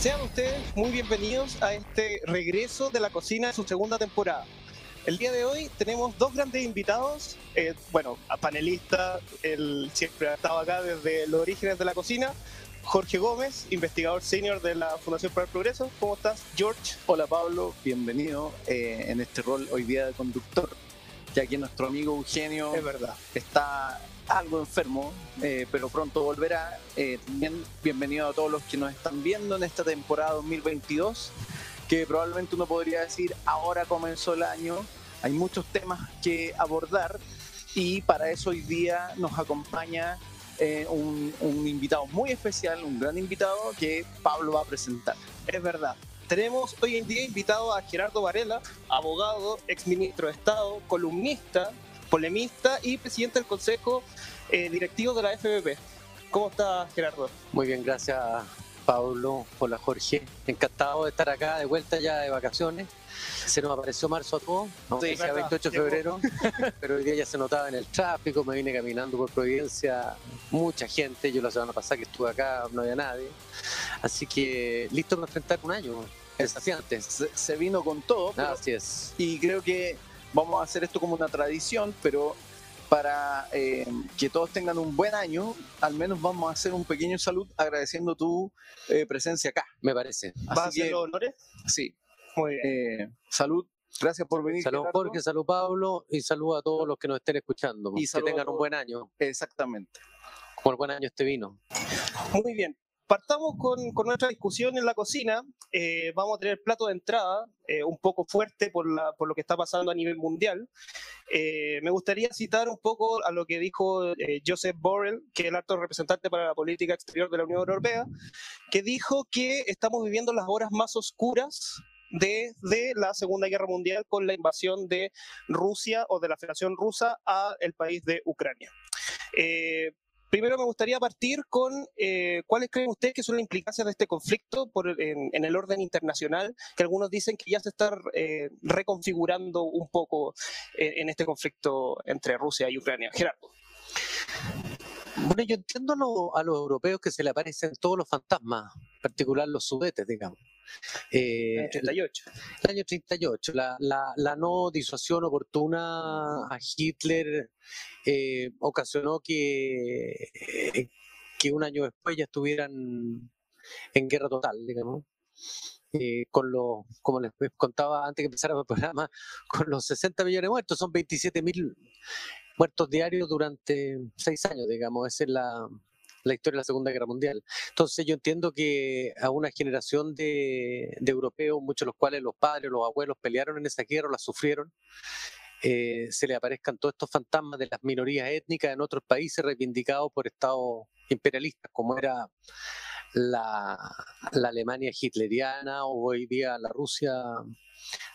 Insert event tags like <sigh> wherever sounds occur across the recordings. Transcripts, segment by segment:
Sean ustedes muy bienvenidos a este regreso de la cocina en su segunda temporada. El día de hoy tenemos dos grandes invitados, eh, bueno, a panelista, él siempre ha estado acá desde los orígenes de la cocina, Jorge Gómez, investigador senior de la Fundación para el Progreso. ¿Cómo estás, George? Hola Pablo, bienvenido eh, en este rol hoy día de conductor, ya que nuestro amigo Eugenio Es verdad. está algo enfermo, eh, pero pronto volverá. Eh, bienvenido a todos los que nos están viendo en esta temporada 2022, que probablemente uno podría decir ahora comenzó el año, hay muchos temas que abordar y para eso hoy día nos acompaña eh, un, un invitado muy especial, un gran invitado que Pablo va a presentar. Es verdad. Tenemos hoy en día invitado a Gerardo Varela, abogado, exministro de Estado, columnista, polemista y presidente del Consejo eh, Directivo de la FBP. ¿Cómo está Gerardo? Muy bien, gracias Pablo. Hola Jorge. Encantado de estar acá de vuelta ya de vacaciones. Se nos apareció marzo a todos, aunque Sí, sea verdad. 28 de febrero, <laughs> pero hoy día ya se notaba en el tráfico, me vine caminando por Providencia, mucha gente, yo la semana pasada que estuve acá no había nadie, así que listo para enfrentar un año desafiante. Se, se vino con todo pero- Así es. y creo que vamos a hacer esto como una tradición, pero para eh, que todos tengan un buen año, al menos vamos a hacer un pequeño salud agradeciendo tu eh, presencia acá. Me parece. ¿Vas a hacer los honores? sí, Muy bien. eh, salud, gracias por venir. Salud Gerardo. Jorge, salud Pablo y salud a todos los que nos estén escuchando. Y que tengan un buen año, Exactamente. como el buen año este vino. Muy bien. Partamos con, con nuestra discusión en la cocina. Eh, vamos a tener plato de entrada eh, un poco fuerte por, lo que está pasando a nivel mundial. Eh, me gustaría citar un poco a lo que dijo Joseph Borrell, que es el alto representante para la política exterior de la Unión Europea, que dijo que estamos viviendo las horas más oscuras desde la Segunda Guerra Mundial con la invasión de Rusia o de la Federación Rusa a el país de Ucrania. Primero me gustaría partir con eh, cuáles creen ustedes que son las implicancias de este conflicto por, en, el orden internacional, que algunos dicen que ya se está eh, reconfigurando un poco en, en este conflicto entre Rusia y Ucrania. Gerardo. Bueno, yo entiendo a, a los europeos que se le aparecen todos los fantasmas, en particular los sudetes, digamos. Eh, En el 38. el año 38, la, la, la no disuasión oportuna a Hitler eh, ocasionó que, eh, que un año después ya estuvieran en guerra total, digamos. Eh, con los, como les contaba antes que empezara el programa, <laughs> con los 60 millones de muertos, son 27 mil muertos diarios durante seis años, digamos, esa es la, la historia de la Segunda Guerra Mundial. Entonces yo entiendo que a una generación de, de europeos, muchos de los cuales los padres, los abuelos pelearon en esa guerra, la sufrieron, eh, se le aparezcan todos estos fantasmas de las minorías étnicas en otros países reivindicados por estados imperialistas, como era la, la Alemania hitleriana o hoy día la Rusia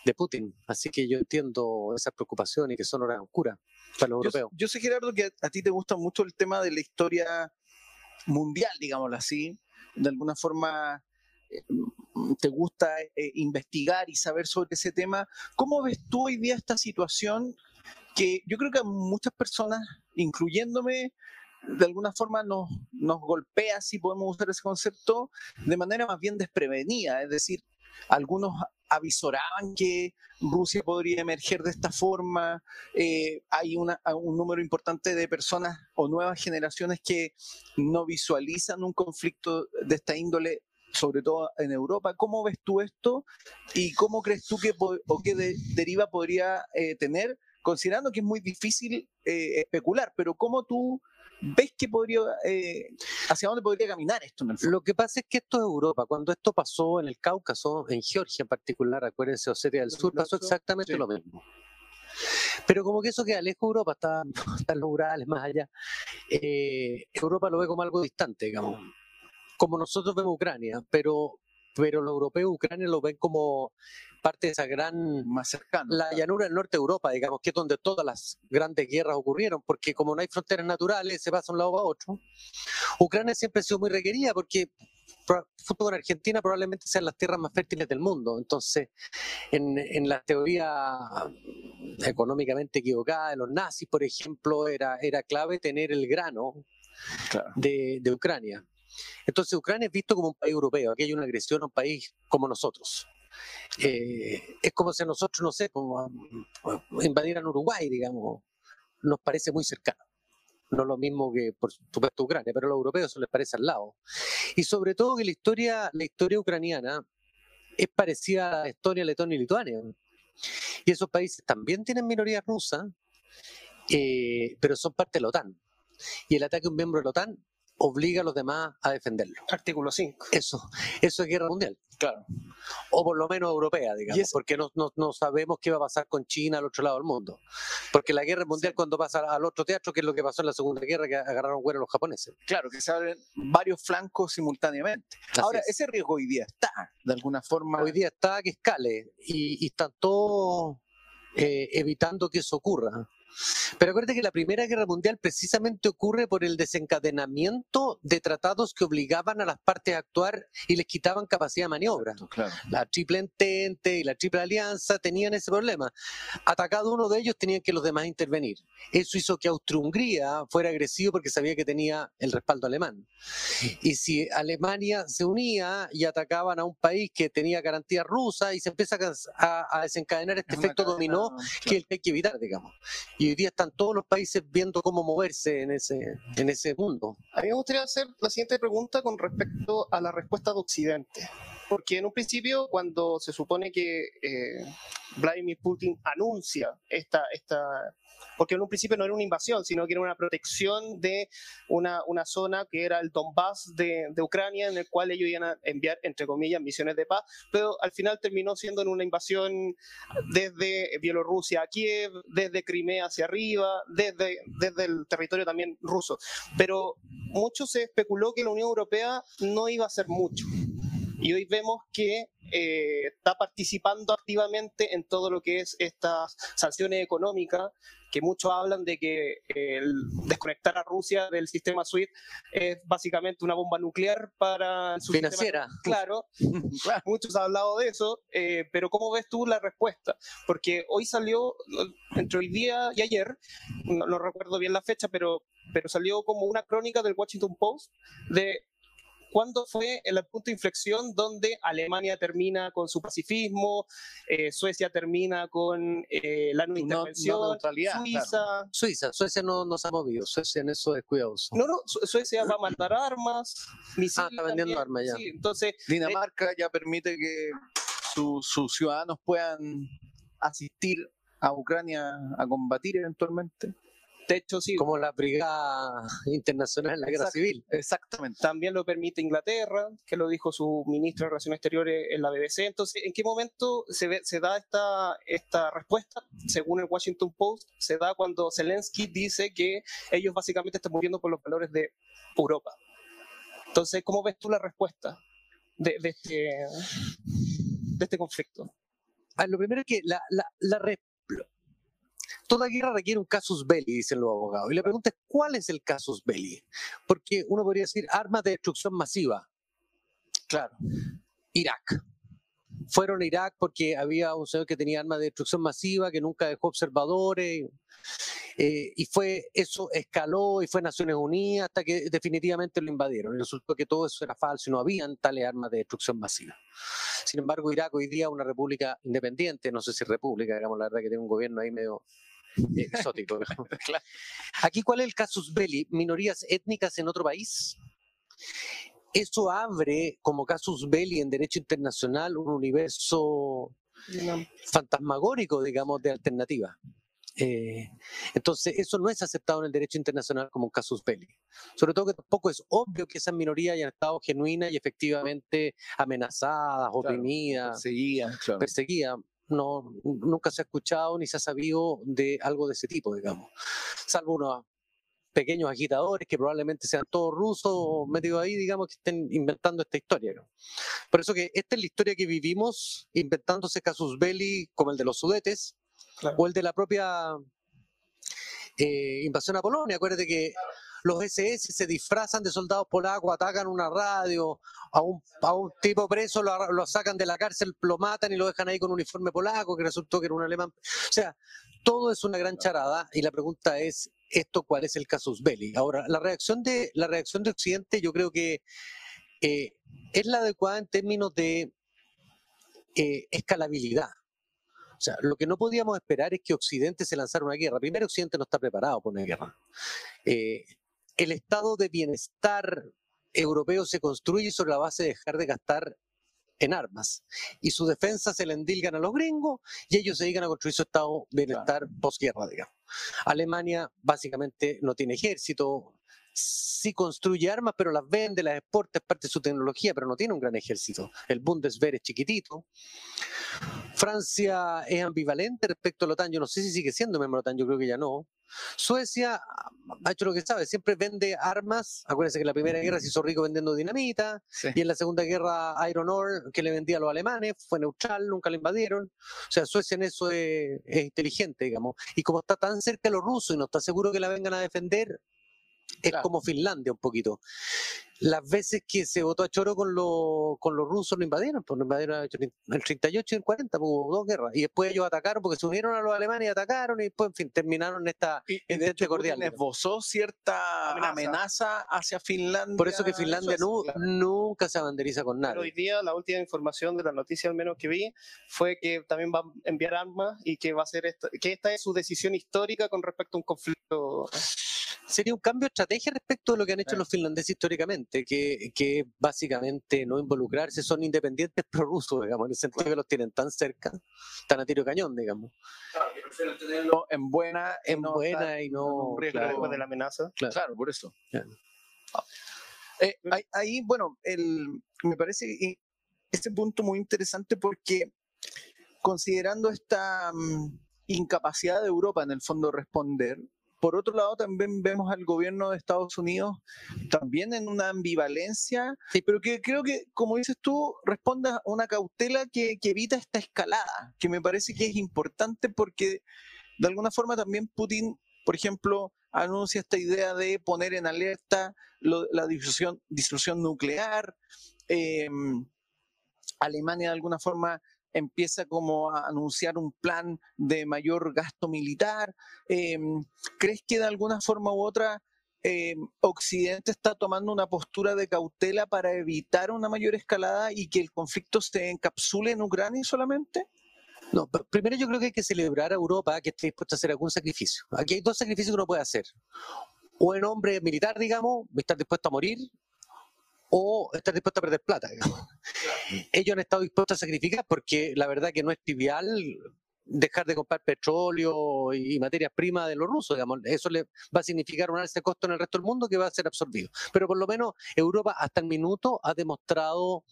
de Putin. Así que yo entiendo esas preocupaciones que son horas oscuras para los Yo, europeos. yo sé, Gerardo, que a, a ti te gusta mucho el tema de la historia mundial, digámoslo así. De alguna forma eh, te gusta eh, investigar y saber sobre ese tema. ¿Cómo ves tú hoy día esta situación que yo creo que a muchas personas, incluyéndome, de alguna forma nos, nos golpea, si podemos usar ese concepto, de manera más bien desprevenida? Es decir, algunos avisoraban que Rusia podría emerger de esta forma, eh, hay un número importante de personas o nuevas generaciones que no visualizan un conflicto de esta índole, sobre todo en Europa. ¿Cómo ves tú esto y cómo crees tú que o qué de- deriva podría eh, tener, considerando que es muy difícil eh, especular, pero cómo tú ves que podría, eh, hacia dónde podría caminar esto en el fondo? Lo que pasa es que esto es Europa. Cuando esto pasó en el Cáucaso, en Georgia en particular, acuérdense, Osetia del Sur, pasó exactamente sí. lo mismo. Pero como que eso queda lejos de Europa, está, <laughs> están los Urales más allá. Eh, Europa lo ve como algo distante, digamos. Como nosotros vemos Ucrania, pero, pero los europeos Ucrania lo ven como parte de esa gran Más cercano. la llanura del norte de Europa, digamos, que es donde todas las grandes guerras ocurrieron, porque como no hay fronteras naturales, se pasa de un lado a otro. Ucrania siempre ha sido muy requerida porque con Argentina probablemente sean las tierras más fértiles del mundo. Entonces, en, en la teoría económicamente equivocada de los nazis, por ejemplo, era, era clave tener el grano Claro. de, de Ucrania. Entonces Ucrania es visto como un país europeo, aquí hay una agresión a un país como nosotros. Eh, es como si nosotros, no sé, como invadieran Uruguay, digamos, nos parece muy cercano. No lo mismo que, por supuesto, Ucrania, pero a los europeos eso les parece al lado. Y sobre todo que la historia, la historia ucraniana es parecida a Estonia, Letonia y Lituania. Y esos países también tienen minorías rusas, eh, pero son parte de la OTAN. Y el ataque a un miembro de la OTAN obliga a los demás a defenderlo. Artículo 5. Eso, eso es guerra mundial. Claro. O por lo menos europea, digamos, porque no, no, sabemos qué va a pasar con China al otro lado del mundo. Porque la guerra mundial cuando pasa al otro teatro, que es lo que pasó en la Segunda Guerra, que agarraron a los japoneses. Claro, que se abren varios flancos simultáneamente. Ahora, ese riesgo hoy día está, de alguna forma. Hoy día está que escale y, están todos eh, evitando que eso ocurra. Pero acuérdate que la Primera Guerra Mundial precisamente ocurre por el desencadenamiento de tratados que obligaban a las partes a actuar y les quitaban capacidad de maniobra. La Triple Entente y la Triple Alianza tenían ese problema. Atacado uno de ellos, tenían que los demás intervenir. Eso hizo que Austria-Hungría fuera agresivo porque sabía que tenía el respaldo alemán. Y si Alemania se unía y atacaban a un país que tenía garantía rusa y se empieza a, desencadenar este efecto dominó que hay que evitar, digamos y hoy día están todos los países viendo cómo moverse en ese, en ese mundo. A mí me gustaría hacer la siguiente pregunta con respecto a la respuesta de Occidente. Porque en un principio, cuando se supone que eh, Vladimir Putin anuncia esta, esta, porque en un principio no era una invasión, sino que era una protección de una, una zona que era el Donbass de, de, Ucrania, en el cual ellos iban a enviar, entre comillas, misiones de paz, pero al final terminó siendo en una invasión desde Bielorrusia a Kiev, desde Crimea hacia arriba, desde, desde el territorio también ruso. Pero mucho se especuló que la Unión Europea no iba a hacer mucho. Y hoy vemos que eh, está participando activamente en todo lo que es estas sanciones económicas, que muchos hablan de que el desconectar a Rusia del sistema SWIFT es básicamente una bomba nuclear para su financiera. <laughs> Claro, muchos han hablado de eso, eh, pero ¿cómo ves tú la respuesta? Porque hoy salió, entre hoy día y ayer, no, no recuerdo bien la fecha, pero pero salió como una crónica del Washington Post de ¿Cuándo fue el punto de inflexión donde Alemania termina con su pacifismo, eh, Suecia termina con eh, la no intervención, Suiza... Suiza, Suecia no, nos ha movido, Suecia en eso es cuidadoso. No, no, Suecia va a mandar armas, misiles Ah, está vendiendo armas ya. entonces, Dinamarca ya permite que sus ciudadanos puedan asistir a Ucrania a combatir eventualmente techo sí. Como la Brigada Internacional en la Guerra Civil. Exactamente. También lo permite Inglaterra, que lo dijo su ministro de Relaciones Exteriores en la BBC. Entonces, ¿en qué momento se, ve, se da esta, esta respuesta? Según el Washington Post, se da cuando Zelensky dice que ellos básicamente están muriendo por los valores de Europa. Entonces, ¿cómo ves tú la respuesta de, de, este, de este conflicto? Ah, lo primero es que la, la, la, Toda guerra requiere un casus belli, dicen los abogados. Y la pregunta ¿cuál es el casus belli? Porque uno podría decir armas de destrucción masiva. Claro. Irak. Fueron a Irak porque había un señor que tenía armas de destrucción masiva, que nunca dejó observadores. Eh, y fue eso escaló y fue Naciones Unidas hasta que definitivamente lo invadieron. Y resultó que todo eso era falso y no habían tales armas de destrucción masiva. Sin embargo, Irak hoy día es una república independiente, no sé si república, digamos, la verdad que tiene un gobierno ahí medio <laughs> exótico. <laughs> Aquí, ¿cuál es el casus belli? ¿Minorías étnicas en otro país? Eso abre como casus belli en derecho internacional un universo fantasmagórico, digamos, de alternativa. Eh, entonces, eso no es aceptado en el derecho internacional como un casus belli. Sobre todo que tampoco es obvio que esas minorías hayan estado genuinas y efectivamente amenazadas, oprimidas, perseguidas no, nunca se ha escuchado ni se ha sabido de algo de ese tipo, digamos. Salvo unos pequeños agitadores que probablemente sean todos rusos metidos ahí, digamos, que estén inventando esta historia. Por eso que esta es la historia que vivimos inventándose casus belli como el de los sudetes o el de la propia eh, invasión a Polonia. Acuérdate que los SS se disfrazan de soldados polacos, atacan una radio, a un, tipo preso lo, lo, sacan de la cárcel, lo matan y lo dejan ahí con un uniforme polaco que resultó que era un alemán. O sea, todo es una gran charada y la pregunta es, ¿esto cuál es el casus belli? Ahora, la reacción de, la reacción de Occidente yo creo que eh, es la adecuada en términos de eh, escalabilidad. O sea, lo que no podíamos esperar es que Occidente se lanzara una guerra. Primero, Occidente no está preparado para una guerra. Eh, el estado de bienestar europeo se construye sobre la base de dejar de gastar en armas. Y su defensa se le endilgan a los gringos y ellos se dedican a construir su estado de bienestar posguerra, digamos. Alemania básicamente no tiene ejército, sí construye armas, pero las vende, las exporta, es parte de su tecnología, pero no tiene un gran ejército. El Bundeswehr es chiquitito. Francia es ambivalente respecto a la OTAN. Yo no sé si sigue siendo miembro de la OTAN, yo creo que ya no. Suecia ha hecho lo que sabe, siempre vende armas. Acuérdense que en la Primera Guerra se hizo rico vendiendo dinamita, y en la Segunda Guerra Iron Ore, que le vendía a los alemanes, fue neutral, nunca le invadieron. O sea, Suecia en eso es, es inteligente, digamos. Y como está tan cerca de los rusos y no está seguro que la vengan a defender, es como Finlandia un poquito. Las veces que se votó a choro con, con los rusos lo invadieron, pues lo invadieron en el 38 y el 40, pues, hubo dos guerras. Y después ellos atacaron porque se unieron a los alemanes y atacaron y después, en fin, terminaron esta y, de este cordial. esbozó cierta amenaza. hacia Finlandia. Por eso que Finlandia nunca se banderiza con nada. hoy día la última información de la noticia al menos que vi fue que también va a enviar armas y que va a ser que esta es su decisión histórica con respecto a un conflicto sería un cambio de estrategia respecto de lo que han hecho los finlandeses históricamente, que, que básicamente no involucrarse, son independientes <laughs> prorrusos, digamos, en el sentido que los tienen tan cerca, tan a tiro cañón, digamos. Claro, en buena, en buena y no claro, de la amenaza. Claro, por eso. Eh, ahí, bueno, el, me parece este punto muy interesante porque considerando esta mm, incapacidad de Europa en el fondo de responder, por otro lado, también vemos al gobierno de Estados Unidos también en una ambivalencia, pero que creo que, como dices tú, responde a una cautela que, evita esta escalada, que me parece que es importante porque de alguna forma también Putin, por ejemplo, anuncia esta idea de poner en alerta la disolución, nuclear. Em, Alemania de alguna forma empieza como a anunciar un plan de mayor gasto militar. Em, ¿Crees que de alguna forma u otra em, Occidente está tomando una postura de cautela para evitar una mayor escalada y que el conflicto se encapsule en Ucrania solamente? No, primero yo creo que hay que celebrar a Europa que esté dispuesta a hacer algún sacrificio. Aquí hay dos sacrificios que uno puede hacer. O en hombre militar, digamos, estar dispuesto a morir, o estar dispuesto a perder plata. <laughs> Ellos han estado dispuestos a sacrificar porque la verdad que no es trivial dejar de comprar petróleo y materias primas de los rusos, digamos. Eso le va a significar un alza de costo en el resto del mundo que va a ser absorbido. Pero por lo menos Europa hasta el minuto ha demostrado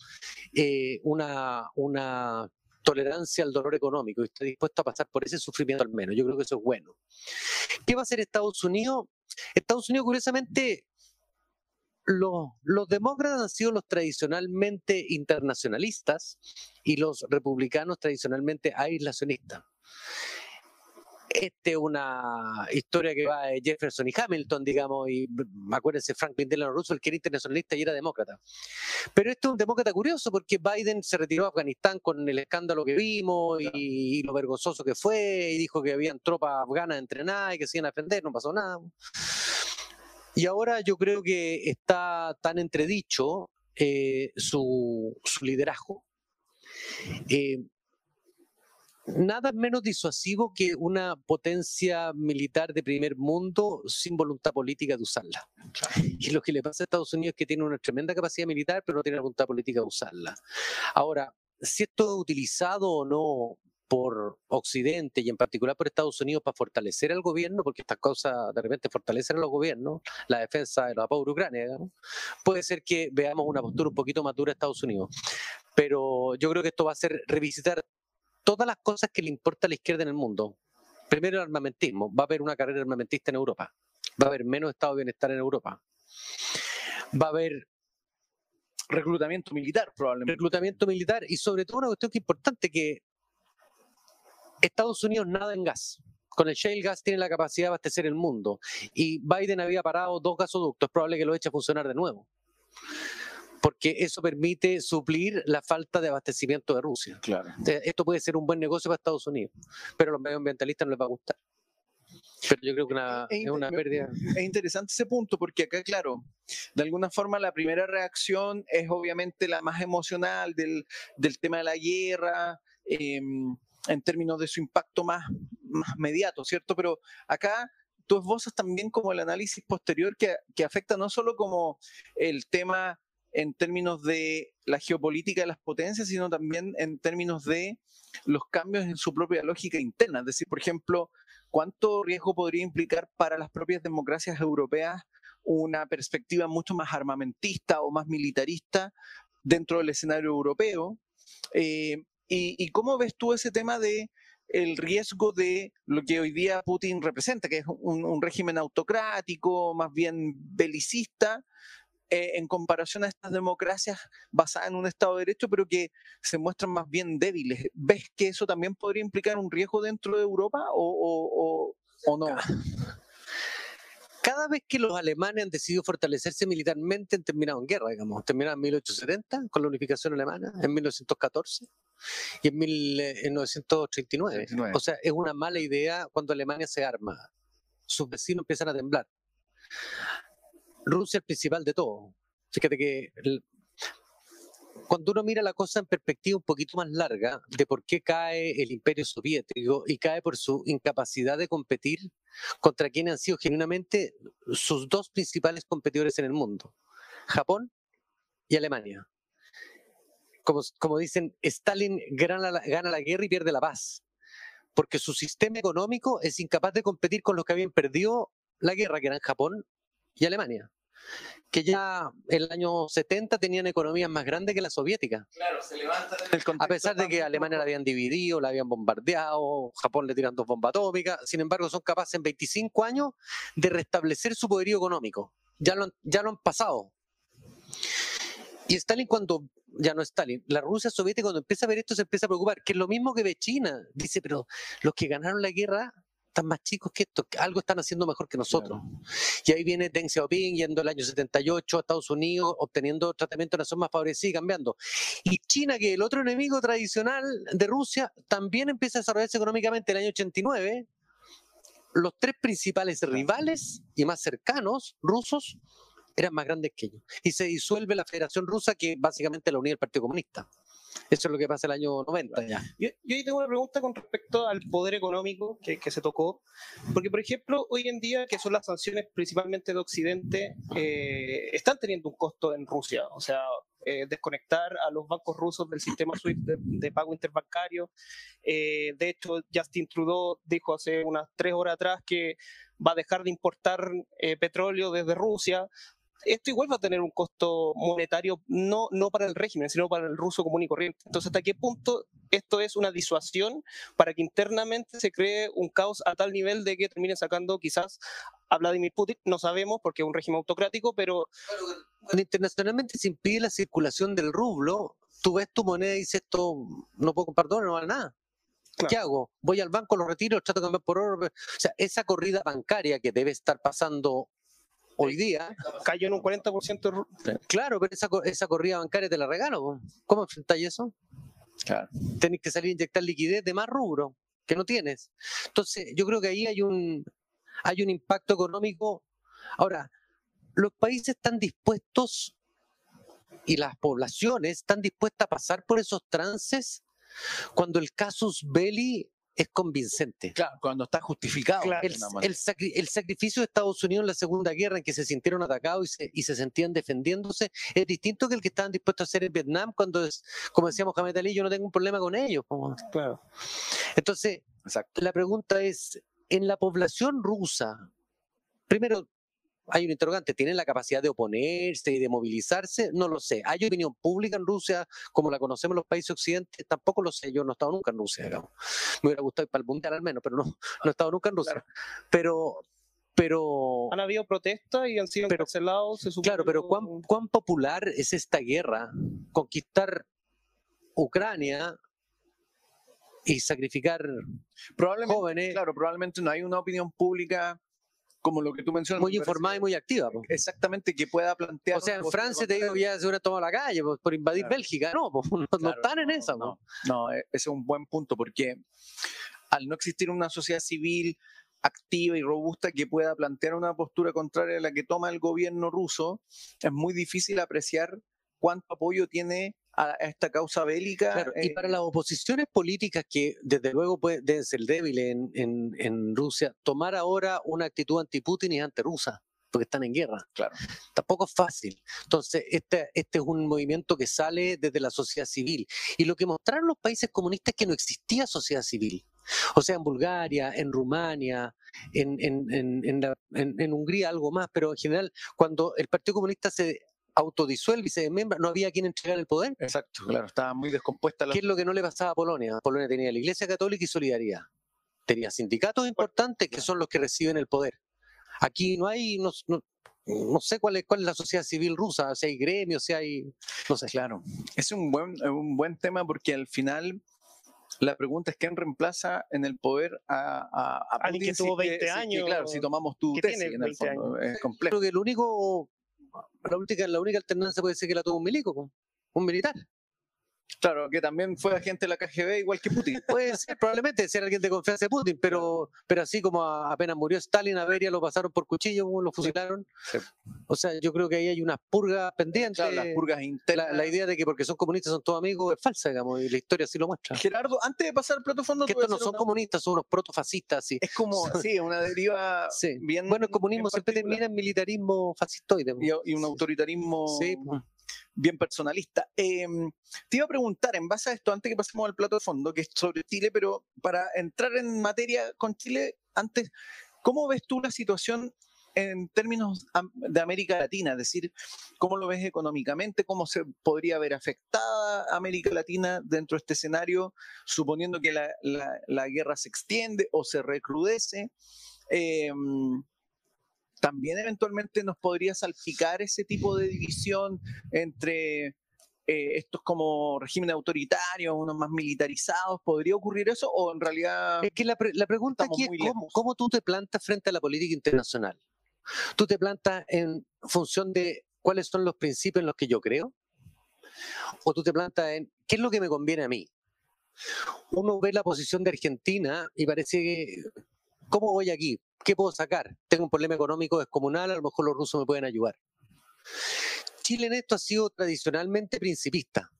eh, una, una tolerancia al dolor económico y está dispuesto a pasar por ese sufrimiento al menos. Yo creo que eso es bueno. ¿Qué va a hacer Estados Unidos? Estados Unidos, curiosamente, los, demócratas han sido los tradicionalmente internacionalistas y los republicanos tradicionalmente aislacionistas. Esta es una historia que va de Jefferson y Hamilton, digamos, y acuérdense, Franklin Delano Roosevelt, que era internacionalista y era demócrata. Pero este es un demócrata curioso porque Biden se retiró a Afganistán con el escándalo que vimos y, y lo vergonzoso que fue, y dijo que habían tropas afganas entrenadas y que se iban a defender, no pasó nada. Y ahora yo creo que está tan entredicho eh, su, liderazgo. Eh, nada menos disuasivo que una potencia militar de primer mundo sin voluntad política de usarla. Y lo que le pasa a Estados Unidos es que tiene una tremenda capacidad militar, pero no tiene voluntad política de usarla. Ahora, si esto es utilizado o no por Occidente y en particular por Estados Unidos para fortalecer al gobierno, porque estas cosas de repente fortalecen a los gobiernos, la defensa de la pobre Ucrania, puede ser que veamos una postura un poquito madura de Estados Unidos. Pero yo creo que esto va a ser revisitar todas las cosas que le importa a la izquierda en el mundo. Primero el armamentismo, va a haber una carrera armamentista en Europa, va a haber menos estado de bienestar en Europa, va a haber reclutamiento militar probablemente. Reclutamiento militar y sobre todo una cuestión que importante que Estados Unidos nada en gas. Con el shale gas tiene la capacidad de abastecer el mundo. Y Biden había parado dos gasoductos. Es probable que lo eche a funcionar de nuevo. Porque eso permite suplir la falta de abastecimiento de Rusia. Claro. Esto puede ser un buen negocio para Estados Unidos. Pero a los medioambientalistas no les va a gustar. Pero yo creo que una, es, una pérdida. Es interesante ese punto porque acá, claro, de alguna forma la primera reacción es obviamente la más emocional del, del tema de la guerra, eh, en términos de su impacto más, más mediato, ¿cierto? Pero acá tú esbozas también como el análisis posterior que, que afecta no solo como el tema en términos de la geopolítica de las potencias, sino también en términos de los cambios en su propia lógica interna. Es decir, por ejemplo, ¿cuánto riesgo podría implicar para las propias democracias europeas una perspectiva mucho más armamentista o más militarista dentro del escenario europeo? Eh, y, cómo ves tú ese tema de el riesgo de lo que hoy día Putin representa, que es un, régimen autocrático, más bien belicista, eh, en comparación a estas democracias basadas en un Estado de Derecho, pero que se muestran más bien débiles. ¿Ves que eso también podría implicar un riesgo dentro de Europa o, o no? cada vez que los alemanes han decidido fortalecerse militarmente han terminado en guerra, digamos. Terminaron en 1870 con la unificación alemana, en 1914 y en 1939. O sea, es una mala idea cuando Alemania se arma. Sus vecinos empiezan a temblar. Rusia es el principal de todo. Fíjate que cuando uno mira la cosa en perspectiva un poquito más larga de por qué cae el imperio soviético y cae por su incapacidad de competir contra quienes han sido genuinamente sus dos principales competidores en el mundo, Japón y Alemania. Como, como dicen, Stalin gana la, gana la guerra y pierde la paz, porque su sistema económico es incapaz de competir con los que habían perdido la guerra, que eran Japón y Alemania que ya en el año 70 tenían economías más grandes que la soviética. Claro, se levanta A pesar de que Alemania la habían dividido, la habían bombardeado, Japón le tiran dos bombas atómicas, sin embargo son capaces en 25 años de restablecer su poderío económico. Ya lo, ya lo han pasado. Y Stalin cuando, ya no Stalin, la Rusia soviética cuando empieza a ver esto se empieza a preocupar, que es lo mismo que ve China. Dice, pero los que ganaron la guerra están más chicos que esto, algo están haciendo mejor que nosotros. Y ahí viene Deng Xiaoping yendo el año 78 a Estados Unidos, obteniendo tratamiento en la zona más favorecida y cambiando. Y China, que es el otro enemigo tradicional de Rusia, también empieza a desarrollarse económicamente en el año 89. Los tres principales rivales y más cercanos rusos eran más grandes que ellos. Y se disuelve la Federación Rusa, que básicamente la unía el Partido Comunista. Eso es lo que pasa el año 90 ya. Yo, yo tengo una pregunta con respecto al poder económico que, que, se tocó. Porque, por ejemplo, hoy en día, que son las sanciones principalmente de Occidente, eh, están teniendo un costo en Rusia. O sea, eh, desconectar a los bancos rusos del sistema SWIFT de, pago interbancario. Eh, de hecho, Justin Trudeau dijo hace unas tres horas atrás que va a dejar de importar petróleo desde Rusia esto igual va a tener un costo monetario no, no para el régimen, sino para el ruso común y corriente. Entonces, ¿hasta qué punto esto es una disuasión para que internamente se cree un caos a tal nivel de que termine sacando quizás a Vladimir Putin? No sabemos porque es un régimen autocrático, pero... Cuando internacionalmente se impide la circulación del rublo, tú ves tu moneda y dices esto, no puedo comprar dólares, no vale nada. ¿Qué hago? Voy al banco, lo retiro, trato de cambiar por oro. O sea, esa corrida bancaria que debe estar pasando hoy día. Cayó en un 40%. Claro, pero esa, esa corrida bancaria te la regalo. ¿Cómo enfrentáis eso? Claro. Tenés que salir a inyectar liquidez de más rubro que no tienes. Entonces, yo creo que ahí hay un, hay un impacto económico. Ahora, los países están dispuestos y las poblaciones están dispuestas a pasar por esos trances cuando el casus belli es convincente. Claro, cuando está justificado. el, sacrificio de Estados Unidos en la Segunda Guerra, en que se sintieron atacados y se, sentían defendiéndose, es distinto que el que estaban dispuestos a hacer en Vietnam cuando, es, como decíamos Mohamed Ali, yo no tengo un problema con ellos. Claro. Entonces, la pregunta es, en la población rusa, primero, hay un interrogante, ¿tienen la capacidad de oponerse y de movilizarse? No lo sé. ¿Hay opinión pública en Rusia como la conocemos los países occidentales? Tampoco lo sé, yo no he estado nunca en Rusia, Me hubiera gustado ir para el Mundial al menos, pero no, no he estado nunca en Rusia. Pero, pero... Han habido protestas y han sido pero, cancelados. claro, pero ¿cuán, ¿cuán popular es esta guerra? Conquistar Ucrania y sacrificar Probablemente, jóvenes claro, probablemente no hay una opinión pública como lo que tú mencionas. muy informada y muy activa. po. Exactamente, que pueda plantear. O sea, en Francia te digo que ya se hubiera tomado la calle po, por invadir Claro. Bélgica. No, po, <laughs> no, están en no, esa. No, no, e- ese es un buen punto porque al no existir una sociedad civil activa y robusta que pueda plantear una postura contraria a la que toma el gobierno ruso, es muy difícil apreciar cuánto apoyo tiene a, esta causa bélica. Claro, y eh, para las oposiciones políticas que desde luego pueden, deben ser débiles en, en, en Rusia, tomar ahora una actitud anti-Putin y anti-rusa, porque están en guerra. Claro. Tampoco es fácil. Entonces, este, este es un movimiento que sale desde la sociedad civil. Y lo que mostraron los países comunistas es que no existía sociedad civil. O sea, en Bulgaria, en Rumania, en Hungría algo más, pero en general, cuando el Partido Comunista se autodisuelve y se desmembra, no había quien entregar el poder. Exacto, claro, estaba muy descompuesta la ¿Qué es lo que no le pasaba a Polonia? Polonia tenía la Iglesia Católica y Solidaridad. Tenía sindicatos importantes que son los que reciben el poder. Aquí no hay, no, no- no sé cuál es, cuál es la sociedad civil rusa, si hay gremios, si hay, no sé. Claro, es un buen, un buen tema porque al final la pregunta es quién reemplaza en el poder a, a, a Alguien que tuvo que- 20 si que, años, claro, si tomamos tu tesis tiene en el 20 fondo, es complejo. Creo que el único, la única, la única alternancia puede ser que la tuvo un milico, un militar. Claro, que también fue agente de la KGB igual que Putin. <laughs> Puede ser, probablemente ser alguien de confianza de Putin, pero, pero así como a- apenas murió Stalin, a Beria lo pasaron por cuchillo, lo fusilaron. Sí. O sea, yo creo que ahí hay unas purgas pendientes. Claro, las purgas internas. la, la idea de que porque son comunistas son todos amigos es falsa, digamos, y la historia así lo muestra. Gerardo, antes de pasar al plato fondo, Que estos no son una- comunistas, son unos protofascistas, sí. Es como, sí, una deriva <laughs> Sí. bien. bueno, el comunismo siempre termina en militarismo fascistoide. Y, y un autoritarismo Sí, pues. Bien personalista. Eh, te iba a preguntar, en base a esto, antes que pasemos al plato de fondo, que es sobre Chile, pero para entrar en materia con Chile, antes, ¿cómo ves tú la situación en términos de América Latina? Es decir, ¿cómo lo ves económicamente? ¿Cómo se podría ver afectada América Latina dentro de este escenario, suponiendo que la, la- la guerra se extiende o se recrudece? Eh, también eventualmente nos podría salpicar ese tipo de división entre eh, estos como regímenes autoritarios, unos más militarizados. ¿Podría ocurrir eso o en realidad... Es que la, pre- la pregunta aquí es cómo, cómo tú te plantas frente a la política internacional. ¿Tú te plantas en función de cuáles son los principios en los que yo creo? ¿O tú te plantas en qué es lo que me conviene a mí? Uno ve la posición de Argentina y parece que, ¿cómo voy aquí? ¿Qué puedo sacar? Tengo un problema económico descomunal, a lo mejor los rusos me pueden ayudar. Chile en esto ha sido tradicionalmente principista.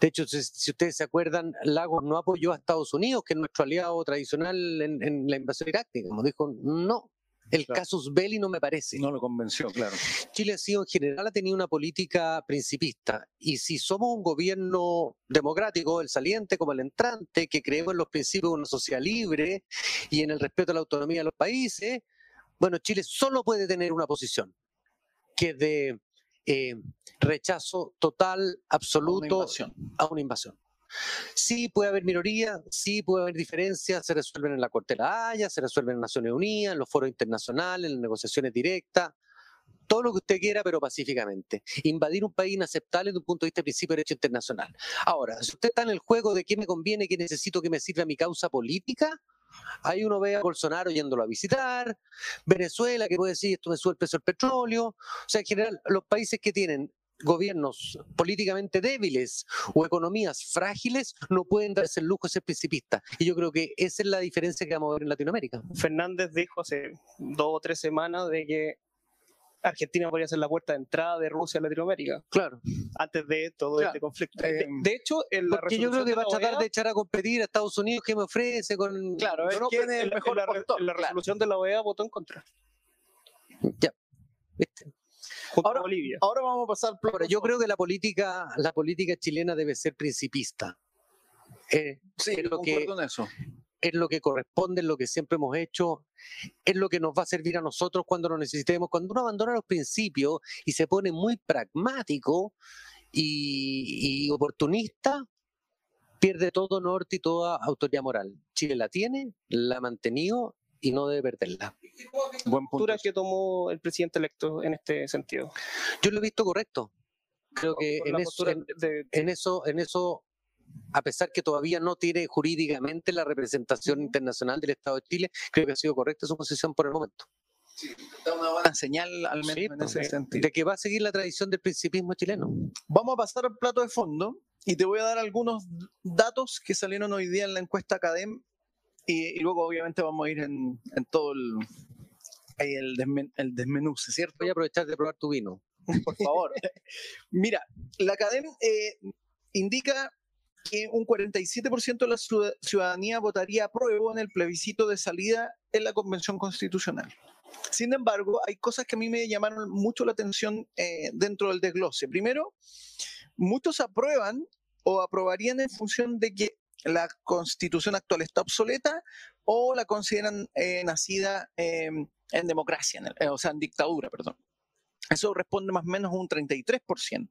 De hecho, si, si ustedes se acuerdan, Lagos no apoyó a Estados Unidos, que es nuestro aliado tradicional en, en la invasión Irak, digamos. Dijo, no, el Claro. casus belli no me parece. No lo convenció, claro. Chile ha sido en general, ha tenido una política principista. Y si somos un gobierno democrático, el saliente como el entrante, que creemos en los principios de una sociedad libre y en el respeto a la autonomía de los países, bueno, Chile solo puede tener una posición, que es de eh, rechazo total, absoluto a una invasión. Sí puede haber minorías, sí puede haber diferencias, se resuelven en la Corte de la Haya, se resuelven en Naciones Unidas, en los foros internacionales, en las negociaciones directas, todo lo que usted quiera, pero pacíficamente. Invadir un país inaceptable desde un punto de vista de principio de derecho internacional. Ahora, si usted está en el juego de qué me conviene, qué necesito que me sirva mi causa política, ahí uno ve a Bolsonaro yéndolo a visitar, Venezuela, que puede decir esto me sube el precio del petróleo. O sea, en general, los países que tienen gobiernos políticamente débiles o economías frágiles no pueden darse el lujo de ser principistas. Y yo creo que esa es la diferencia que vamos a ver en Latinoamérica. Fernández dijo hace dos o tres semanas de que Argentina podría ser la puerta de entrada de Rusia a Latinoamérica Claro. antes de todo Claro. este conflicto. Eh, de, de hecho, en la Porque yo creo que va a tratar OEA de echar a competir a Estados Unidos que me ofrece con... Claro, es quién es el la- mejor en la, re- postor, en la claro. resolución de la OEA votó en contra, Ya. ¿Viste? Junto Ahora- a Bolivia. Ahora vamos a pasar por Ahora, yo creo que la política, la política chilena debe ser principista. Eh, sí, es lo que- en eso. es lo que corresponde, es lo que siempre hemos hecho, es lo que nos va a servir a nosotros cuando lo necesitemos. Cuando uno abandona los principios y se pone muy pragmático y, y oportunista, pierde todo norte y toda autoridad moral. Chile la tiene, la ha mantenido y no debe perderla. Buen postura que tomó el presidente electo en este sentido. Yo lo he visto correcto. Creo que en eso, en- de- en eso, en eso a pesar que todavía no tiene jurídicamente la representación internacional del Estado de Chile, creo que ha sido correcta su posición por el momento. Sí, da una buena señal al menos en ese sentido. De que va a seguir la tradición del principismo chileno. Vamos a pasar al plato de fondo y te voy a dar algunos datos que salieron hoy día en la encuesta Academ y, luego obviamente vamos a ir en, todo el, el, el desmenuce, ¿cierto? Voy a aprovechar de probar tu vino. Por favor. <laughs> Mira, la Academ eh, indica que un 47% de la ciudadanía votaría a prueba en el plebiscito de salida en la Convención Constitucional. Sin embargo, hay cosas que a mí me llamaron mucho la atención eh, dentro del desglose. Primero, muchos aprueban o aprobarían en función de que la constitución actual está obsoleta o la consideran eh, nacida em, en democracia, eh, o sea, en dictadura, perdón. Eso responde más o menos un 33%.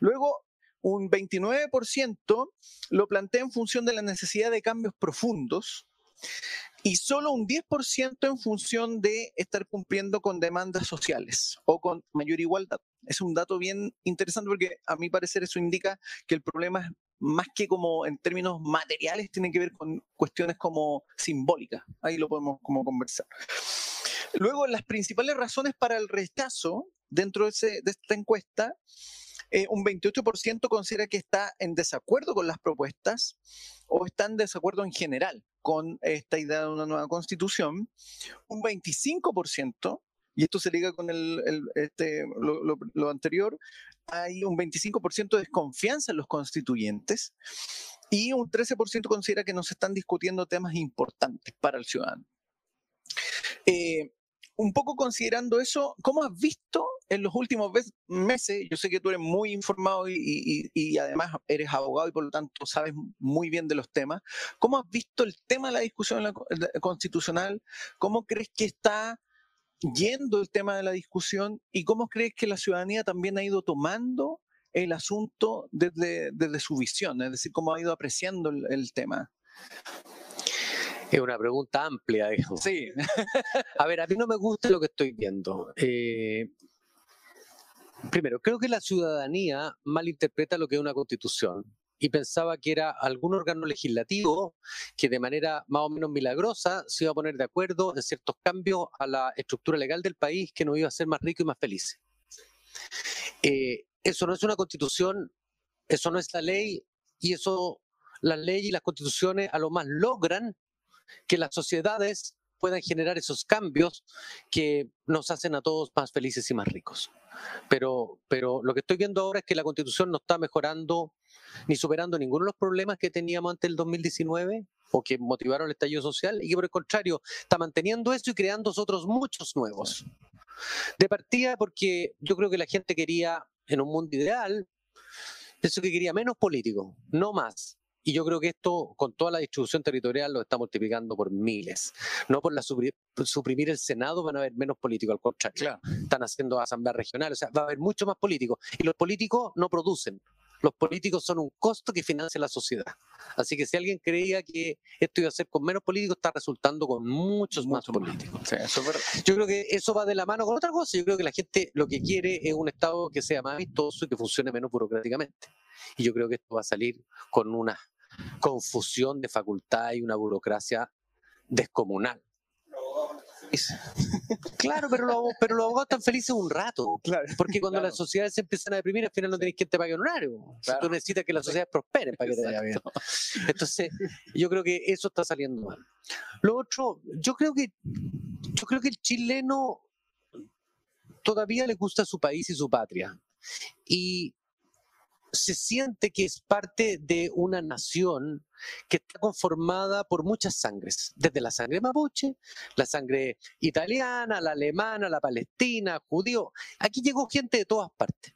Luego, un 29% lo plantea en función de la necesidad de cambios profundos y solo un 10% en función de estar cumpliendo con demandas sociales o con mayor igualdad. Es un dato bien interesante porque a mi parecer eso indica que el problema más que como en términos materiales, tiene que ver con cuestiones como simbólicas. Ahí lo podemos como conversar. Luego, las principales razones para el rechazo dentro de, esta encuesta eh, un 28% considera que está en desacuerdo con las propuestas o está en desacuerdo en general con esta idea de una nueva constitución. Un 25%, y esto se liga con el, este, lo, anterior, hay un 25% de desconfianza en los constituyentes y un 13% considera que no se están discutiendo temas importantes para el ciudadano. Eh, un poco considerando eso, ¿cómo has visto en los últimos meses? Yo sé que tú eres muy informado y, además eres abogado y por lo tanto sabes muy bien de los temas. ¿Cómo has visto el tema de la discusión constitucional? ¿Cómo crees que está yendo el tema de la discusión y cómo crees que la ciudadanía también ha ido tomando el asunto desde, su visión, es decir, cómo ha ido apreciando el tema? Es una pregunta amplia, digamos. Sí. <laughs> a ver, a mí no me gusta lo que estoy viendo. Eh, primero, creo que la ciudadanía malinterpreta lo que es una constitución y pensaba que era algún órgano legislativo que de manera más o menos milagrosa se iba a poner de acuerdo en ciertos cambios a la estructura legal del país que nos iba a hacer más rico y más felices. Eh, eso no es una constitución, eso no es la ley y eso, las leyes y las constituciones a lo más logran que las sociedades puedan generar esos cambios que nos hacen a todos más felices y más ricos. Pero, pero lo que estoy viendo ahora es que la constitución no está mejorando ni superando ninguno de los problemas que teníamos antes del 2019 o que motivaron el estallido social y que por el contrario está manteniendo eso y creando otros muchos nuevos. De partida porque yo creo que la gente quería, en un mundo ideal, eso que quería menos político, no más. Y yo creo que esto, con toda la distribución territorial, lo está multiplicando por miles. No por la suprimir el Senado van a haber menos políticos, al contrario. Están haciendo asambleas regionales, o sea, va a haber mucho más políticos. Y los políticos no producen. Los políticos son un costo que financia la sociedad. Así que si alguien creía que esto iba a ser con menos políticos, está resultando con muchos más políticos. Yo creo que eso va de la mano con otra cosa. Yo creo que la gente lo que quiere es un Estado que sea más vistoso y que funcione menos burocráticamente. Y yo creo que esto va a salir con una confusión de facultad y una burocracia descomunal. Claro, pero, pero los abogados están felices un rato. porque cuando las sociedades se empiezan a deprimir, al final no tenés quien te pague honorario. Tú necesitas que las sociedades prosperen para que te vaya bien. Entonces, yo creo que eso está saliendo mal. Lo otro, yo creo que, yo creo que el chileno todavía le gusta su país y su patria. Y se siente que es parte de una nación que está conformada por muchas sangres, desde la sangre mapuche, la sangre italiana, la alemana, la palestina, judío. Aquí llegó gente de todas partes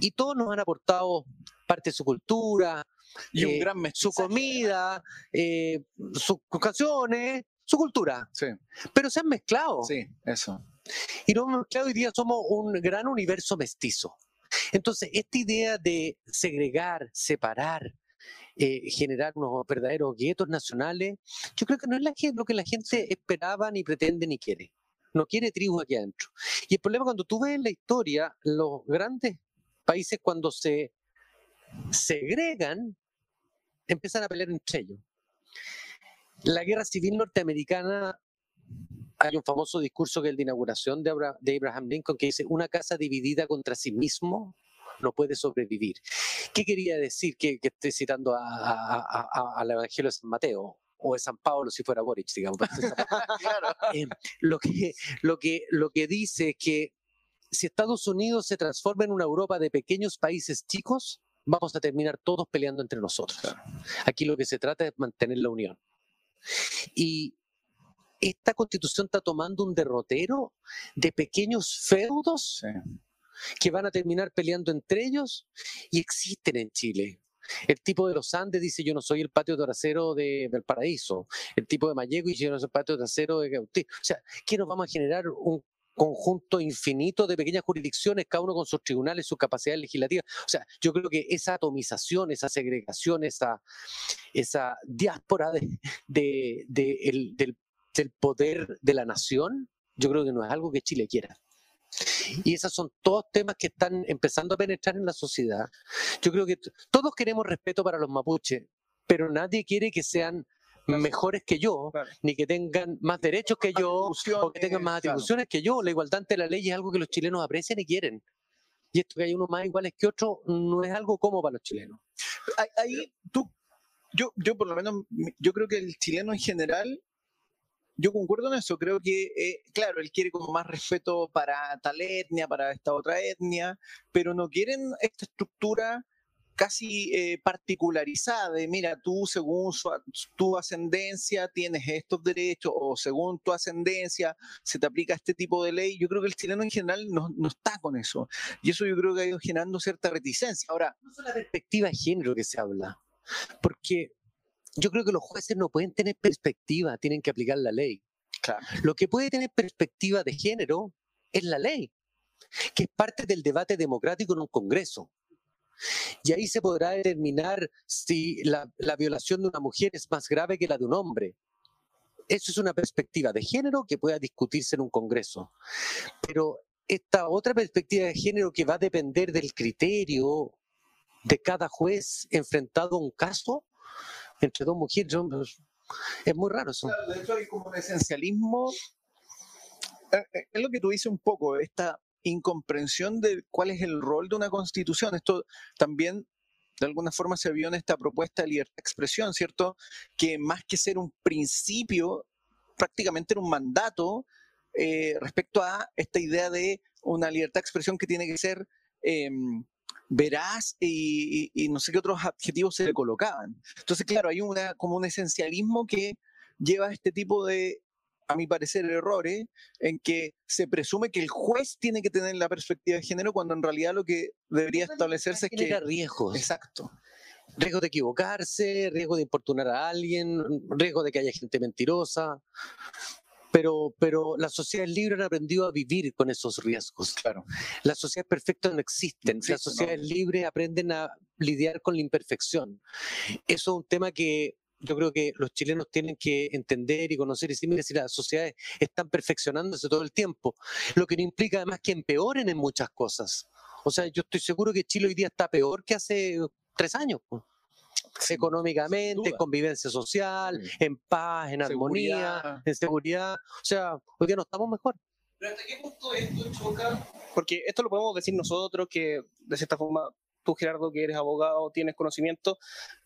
y todos nos han aportado parte de su cultura, y un eh, gran su comida, eh, sus canciones, su cultura. Pero se han mezclado. Sí, eso. Y nos hemos mezclado hoy día somos un gran universo mestizo. Entonces, esta idea de segregar, separar, eh, generar unos verdaderos guetos nacionales, yo creo que no es lo que la gente esperaba, ni pretende, ni quiere. No quiere tribu aquí adentro. Y el problema cuando tú ves en la historia, los grandes países cuando se segregan, empiezan a pelear entre ellos. La guerra civil norteamericana, hay un famoso discurso que es el de inauguración de Abraham Lincoln que dice, una casa dividida contra sí mismo no puede sobrevivir. ¿Qué quería decir? Que, estoy citando al Evangelio de San Mateo o de San Pablo si fuera Boric, digamos. <laughs> <laughs> Eh, lo, que, lo, que, lo que dice es que si Estados Unidos se transforma en una Europa de pequeños países chicos, vamos a terminar todos peleando entre nosotros. Aquí lo que se trata es mantener la unión. Y esta constitución está tomando un derrotero de pequeños feudos que van a terminar peleando entre ellos y existen en Chile. El tipo de los Andes dice yo no soy el patio trasero de, del paraíso. El tipo de Mayeco dice yo no soy el patio trasero de Gautí. O sea, ¿qué nos vamos a generar un conjunto infinito de pequeñas jurisdicciones, cada uno con sus tribunales, sus capacidades legislativas. O sea, yo creo que esa atomización, esa segregación, esa, esa diáspora de, del, del poder de la nación, yo creo que no es algo que Chile quiera. Y esos son todos temas que están empezando a penetrar en la sociedad. Yo creo que todos queremos respeto para los mapuches, pero nadie quiere que sean mejores que yo, ni que tengan más derechos que yo, o que tengan más atribuciones que yo. La igualdad ante la ley es algo que los chilenos aprecian y quieren. Y esto que hay unos más iguales que otros no es algo como para los chilenos. Ahí tú, yo, yo por lo menos, yo creo que el chileno en general yo concuerdo en eso, creo que, eh, claro, él quiere como más respeto para tal etnia, para esta otra etnia, pero no quieren esta estructura casi eh, particularizada de, mira, tú según tu ascendencia tienes estos derechos o según tu ascendencia se te aplica este tipo de ley. Yo creo que el chileno en general no, no está con eso. Y eso yo creo que ha ido generando cierta reticencia. Ahora, no es la perspectiva de género que se habla, porque yo creo que los jueces no pueden tener perspectiva, tienen que aplicar la ley. Lo que puede tener perspectiva de género es la ley, que es parte del debate democrático en un Congreso. Y ahí se podrá determinar si la, la, violación de una mujer es más grave que la de un hombre. Eso es una perspectiva de género que pueda discutirse en un Congreso. Pero esta otra perspectiva de género que va a depender del criterio de cada juez enfrentado a un caso, entre dos mujeres. Es muy raro eso. de hecho, hay como un esencialismo. Eh, eh, es lo que tú dices un poco, esta incomprensión de cuál es el rol de una constitución. Esto también, de alguna forma, se vio en esta propuesta de libertad de expresión, ¿cierto? Que más que ser un principio, prácticamente era un mandato eh, respecto a esta idea de una libertad de expresión que tiene que ser em, veraz y, no sé qué otros adjetivos se le colocaban. Entonces, claro, hay una, como un esencialismo que lleva a este tipo de, a mi parecer, errores en que se presume que el juez tiene que tener la perspectiva de género cuando en realidad lo que debería establecerse es que... riesgos. Exacto. Riesgo de equivocarse, riesgo de importunar a alguien, riesgo de que haya gente mentirosa pero, pero las sociedades libres han aprendido a vivir con esos riesgos. Claro. Las sociedades perfectas no existen. las sociedades libres aprenden a lidiar con la imperfección. Eso es un tema que yo creo que los chilenos tienen que entender y conocer y decir, mire, si las sociedades están perfeccionándose todo el tiempo, lo que no implica además que empeoren en muchas cosas. O sea, yo estoy seguro que Chile hoy día está peor que hace tres años económicamente, convivencia social, en paz, en armonía, en seguridad. O sea, hoy día no estamos mejor. Pero ¿hasta qué punto esto choca? Porque esto lo podemos decir nosotros, que de cierta forma tú, Gerardo, que eres abogado, tienes conocimiento,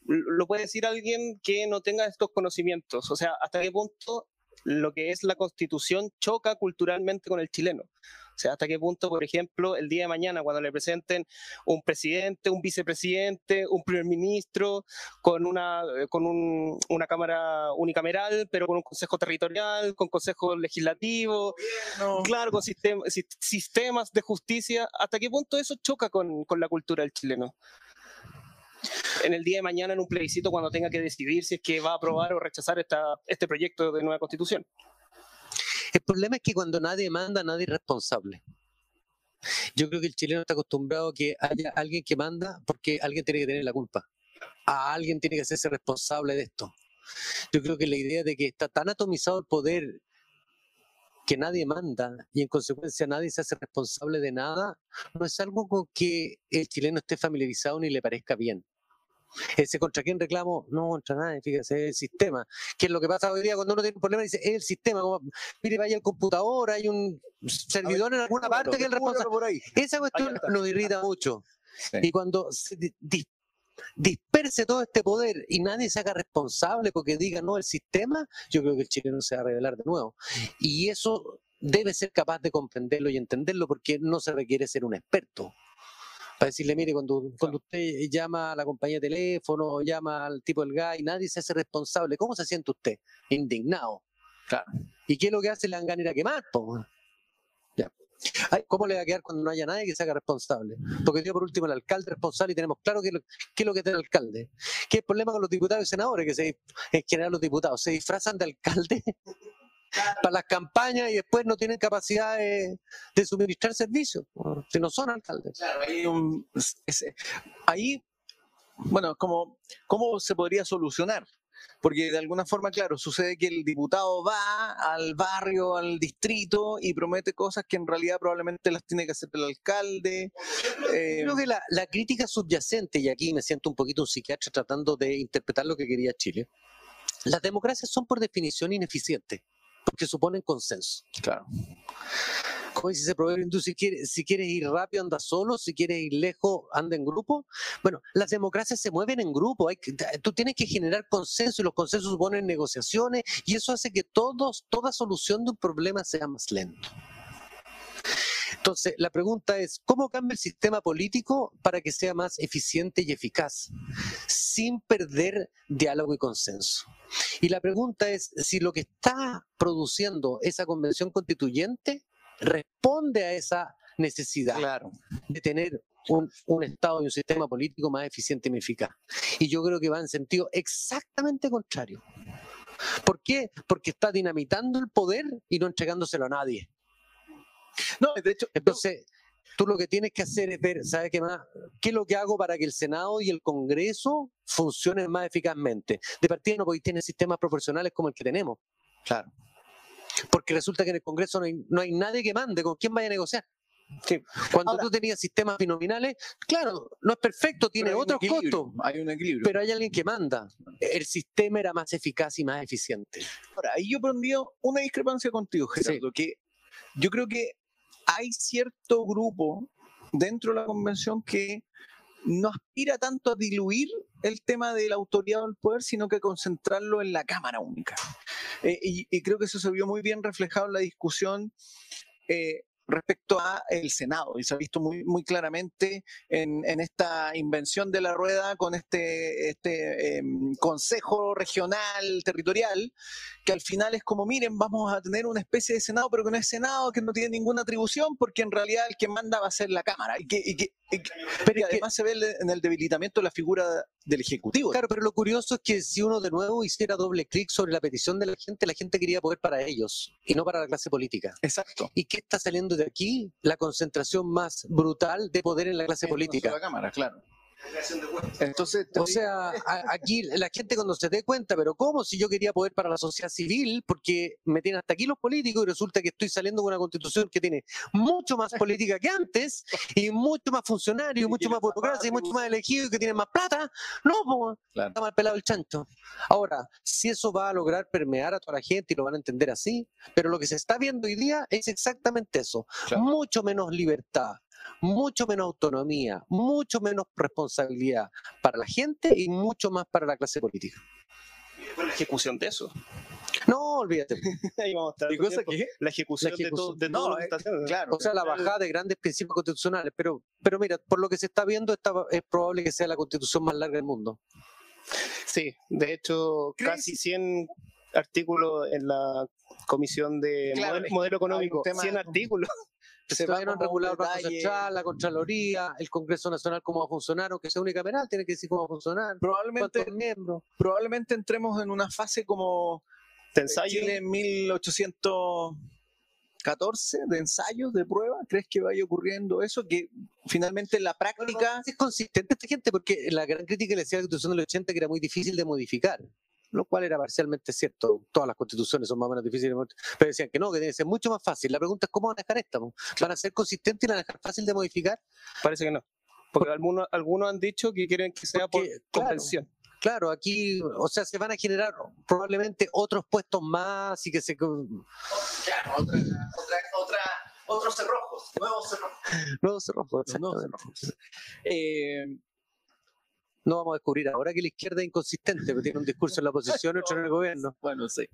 lo puede decir alguien que no tenga estos conocimientos. O sea, ¿hasta qué punto lo que es la constitución choca culturalmente con el chileno? O sea, hasta qué punto, por ejemplo, el día de mañana, cuando le presenten un presidente, un vicepresidente, un primer ministro, con una, eh, con una cámara unicameral, pero con un consejo territorial, con consejo legislativo, claro, con sistemas de justicia, ¿hasta qué punto eso choca con, con la cultura del chileno? en el día de mañana en un plebiscito cuando tenga que decidir si es que va a aprobar o rechazar esta, este proyecto de nueva constitución. El problema es que cuando nadie manda, nadie es responsable. Yo creo que el chileno está acostumbrado a que haya alguien que manda porque alguien tiene que tener la culpa. A alguien tiene que hacerse responsable de esto. Yo creo que la idea de que está tan atomizado el poder que nadie manda y en consecuencia nadie se hace responsable de nada, no es algo con que el chileno esté familiarizado ni le parezca bien. Ese contra quién reclamo, no contra nadie, fíjese, es el sistema. ¿Qué es lo que pasa hoy día cuando uno tiene un problema? Dice, es el sistema, como, mire, vaya al computador, hay un servidor en alguna parte que es el responsable. Por ahí. Esa cuestión nos irrita mucho. Sí. Y cuando se di- di- disperse todo este poder y nadie se haga responsable porque diga no el sistema, yo creo que el chileno se va a revelar de nuevo. Y eso debe ser capaz de comprenderlo y entenderlo porque no se requiere ser un experto. Para decirle, mire, cuando, cuando usted llama a la compañía de teléfono o llama al tipo del gas y nadie se hace responsable, ¿cómo se siente usted? Indignado. Claro. ¿Y qué es lo que hace? Ganas de ir a quemar, po. Ya. Ay, ¿Cómo le va a quedar cuando no haya nadie que se haga responsable? Porque dio por último el alcalde responsable y tenemos claro qué es lo, qué es lo que tiene el alcalde. ¿Qué es el problema con los diputados y senadores? Que se, en general los diputados se disfrazan de alcalde <laughs> para las campañas y después no tienen capacidad de, de suministrar servicios, si no son alcaldes. Claro, ahí, un- ese- ahí, bueno, como, ¿cómo se podría solucionar? Porque de alguna forma, claro, sucede que el diputado va al barrio, al distrito y promete cosas que en realidad probablemente las tiene que hacer el alcalde. eh, Creo que la, la crítica subyacente, y aquí me siento un poquito un psiquiatra tratando de interpretar lo que quería Chile, las democracias son por definición ineficientes, porque suponen consenso. claro. Como dice ese proverbio hindú, si quieres, si quieres ir rápido, anda solo, si quieres ir lejos, anda en grupo. Bueno, las democracias se mueven en grupo, hay que- tú tienes que generar consenso y los consensos suponen negociaciones y eso hace que todos, toda solución de un problema sea más lento. Entonces, la pregunta es, ¿cómo cambia el sistema político para que sea más eficiente y eficaz, sin perder diálogo y consenso? Y la pregunta es si lo que está produciendo esa convención constituyente responde a esa necesidad Claro. de tener un, un Estado y un sistema político más eficiente y más eficaz. Y yo creo que va en sentido exactamente contrario. ¿Por qué? Porque está dinamitando el poder y no entregándoselo a nadie. No, de hecho, Entonces, tú lo que tienes que hacer es ver, ¿sabes qué más? ¿Qué es lo que hago para que el Senado y el Congreso funcionen más eficazmente? De partida no podéis tener sistemas proporcionales como el que tenemos, claro. porque resulta que en el Congreso no hay, no hay nadie que mande, ¿con quién vaya a negociar? Sí. Cuando Ahora- tú tenías sistemas binominales, claro, no es perfecto, tiene otros costos, Hay un equilibrio. pero hay alguien que manda. El sistema era más eficaz y más eficiente. Ahora, ahí yo pondría una discrepancia contigo, Gerardo, que yo creo que hay cierto grupo dentro de la convención que no aspira tanto a diluir el tema de la autoridad del poder, sino que concentrarlo en la Cámara Única. Eh, y, y creo que eso se vio muy bien reflejado en la discusión eh, respecto a el Senado, y se ha visto muy, muy claramente en, en esta invención de la rueda con este, este em, Consejo Regional Territorial, que al final es como, miren, vamos a tener una especie de Senado, pero que no es Senado, que no tiene ninguna atribución, porque en realidad el que manda va a ser la Cámara. Y que, y que- y que- Pero y además se ve en el debilitamiento de la figura del Ejecutivo. Claro, pero lo curioso es que si uno de nuevo hiciera doble clic sobre la petición de la gente, la gente quería poder para ellos y no para la clase política. Exacto. ¿Y qué está saliendo de aquí? La concentración más brutal de poder en la clase política. La Cámara, claro. Entonces, O sea, aquí la gente cuando se dé cuenta, pero ¿cómo si yo quería poder para la sociedad civil? Porque me tienen hasta aquí los políticos y resulta que estoy saliendo con una constitución que tiene mucho más política que antes y mucho más funcionarios, mucho más burocracia y mucho más elegidos y que tienen más plata. No, po, Claro. está mal pelado el chancho. Ahora, si eso va a lograr permear a toda la gente y lo van a entender así, pero lo que se está viendo hoy día es exactamente eso. Claro. Mucho menos libertad, mucho menos autonomía, mucho menos responsabilidad para la gente y mucho más para la clase política. Fue la ejecución de eso. No, olvídate. <laughs> Ahí vamos a estar. La ejecución, La de todo, de todo No, lo que está haciendo. Claro. O sea, la bajada de grandes principios constitucionales. Pero, pero mira, por lo que se está viendo, esta, es probable que sea la constitución más larga del mundo. Sí, de hecho, ¿Crees? casi 100 artículos en la Comisión de Claro, Modelo, Modelo Económico. tema- 100 artículos. Se Todavía no va han como a un regulado el Banco. Central, la Contraloría, el Congreso Nacional, cómo va a funcionar, aunque sea unicameral, tiene que decir cómo va a funcionar. Probablemente, ¿Cuántos miembros? probablemente entremos en una fase como De ensayo. Chile en 1814 de ensayos, de prueba. ¿Crees que vaya ocurriendo eso? Que finalmente en la práctica... Es consistente esta gente porque la gran crítica que le decía a la Constitución del 80 que era muy difícil de modificar, lo cual era parcialmente cierto. Todas las constituciones son más o menos difíciles, de modificar, pero decían que no, que debe ser mucho más fácil. La pregunta es cómo van a dejar esta. ¿Van a ser consistentes y la van a dejar fácil de modificar? Parece que no. Porque algunos, algunos han dicho que quieren que sea por convención. Claro, aquí, o sea, se van a generar probablemente otros puestos más y que se... Claro, otra, otra, otra, otros cerrojos, nuevos cerrojos. Nuevos cerrojos, exactamente. Eh, no vamos a descubrir ahora que la izquierda es inconsistente, porque tiene un discurso en la oposición otro en el gobierno. <laughs> Bueno, sí.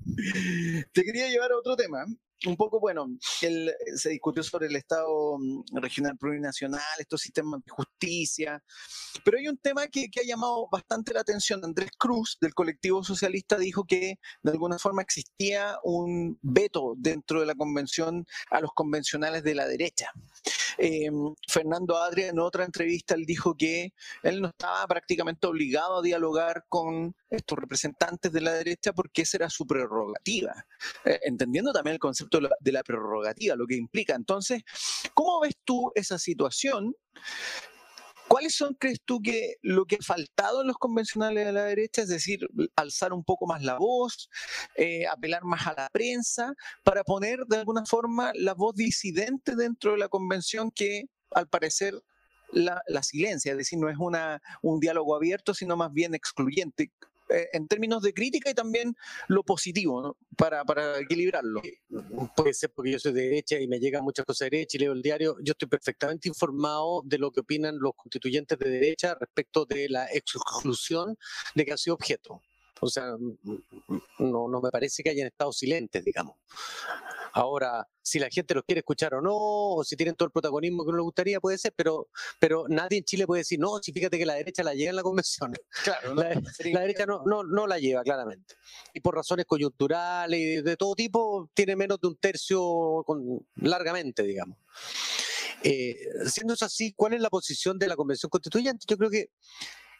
Te quería llevar a otro tema. Un poco, bueno, se discutió sobre el Estado mm, regional plurinacional, estos sistemas de justicia, pero hay un tema que, que, ha llamado bastante la atención. Andrés Cruz, del colectivo socialista, dijo que de alguna forma existía un veto dentro de la convención a los convencionales de la derecha. Eh, Fernando Adria, en otra entrevista, él dijo que él no estaba prácticamente obligado a dialogar con estos representantes de la derecha porque esa era su prerrogativa, eh, entendiendo también el concepto de la prerrogativa, lo que implica. Entonces, ¿cómo ves tú esa situación? ¿Cuáles son, crees tú, que lo que ha faltado en los convencionales de la derecha, es decir, alzar un poco más la voz, eh, apelar más a la prensa, para poner de alguna forma la voz disidente dentro de la convención que al parecer la, la silencia, es decir, no es una, un diálogo abierto, sino más bien excluyente? Eh, en términos de crítica y también lo positivo, para, para, equilibrarlo. Puede ser porque yo soy de derecha y me llegan muchas cosas de derecha y leo el diario. Yo estoy perfectamente informado de lo que opinan los constituyentes de derecha respecto de la exclusión de que ha sido objeto. O sea, no, no me parece que hayan estado silentes, digamos. Ahora, si la gente los quiere escuchar o no, o si tienen todo el protagonismo que uno le gustaría, puede ser, pero, pero nadie en Chile puede decir, no, si fíjate que la derecha la lleva en la convención. <laughs> Claro, la, derecha no, no, no la lleva, claramente. Y por razones coyunturales y de, todo tipo, tiene menos de un tercio con, largamente, digamos. Eh, siendo eso así, ¿cuál es la posición de la Convención Constituyente? Yo creo que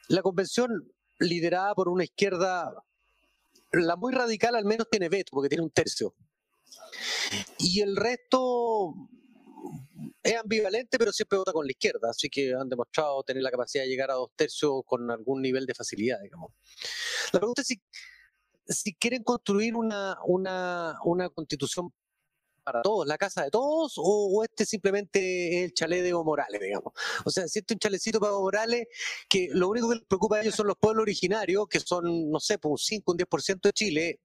la Convención, liderada por una izquierda, la muy radical al menos tiene veto, porque tiene un tercio. Y el resto es ambivalente, pero siempre vota con la izquierda, así que han demostrado tener la capacidad de llegar a dos tercios con algún nivel de facilidad, digamos. La pregunta es si, si quieren construir una, una, una constitución para todos, la casa de todos, o, este simplemente es el chalet de Evo Morales, digamos. O sea, es un chalecito para Evo Morales, que lo único que les preocupa a ellos son los pueblos originarios, que son, no sé, pues un 5, un 10% de Chile,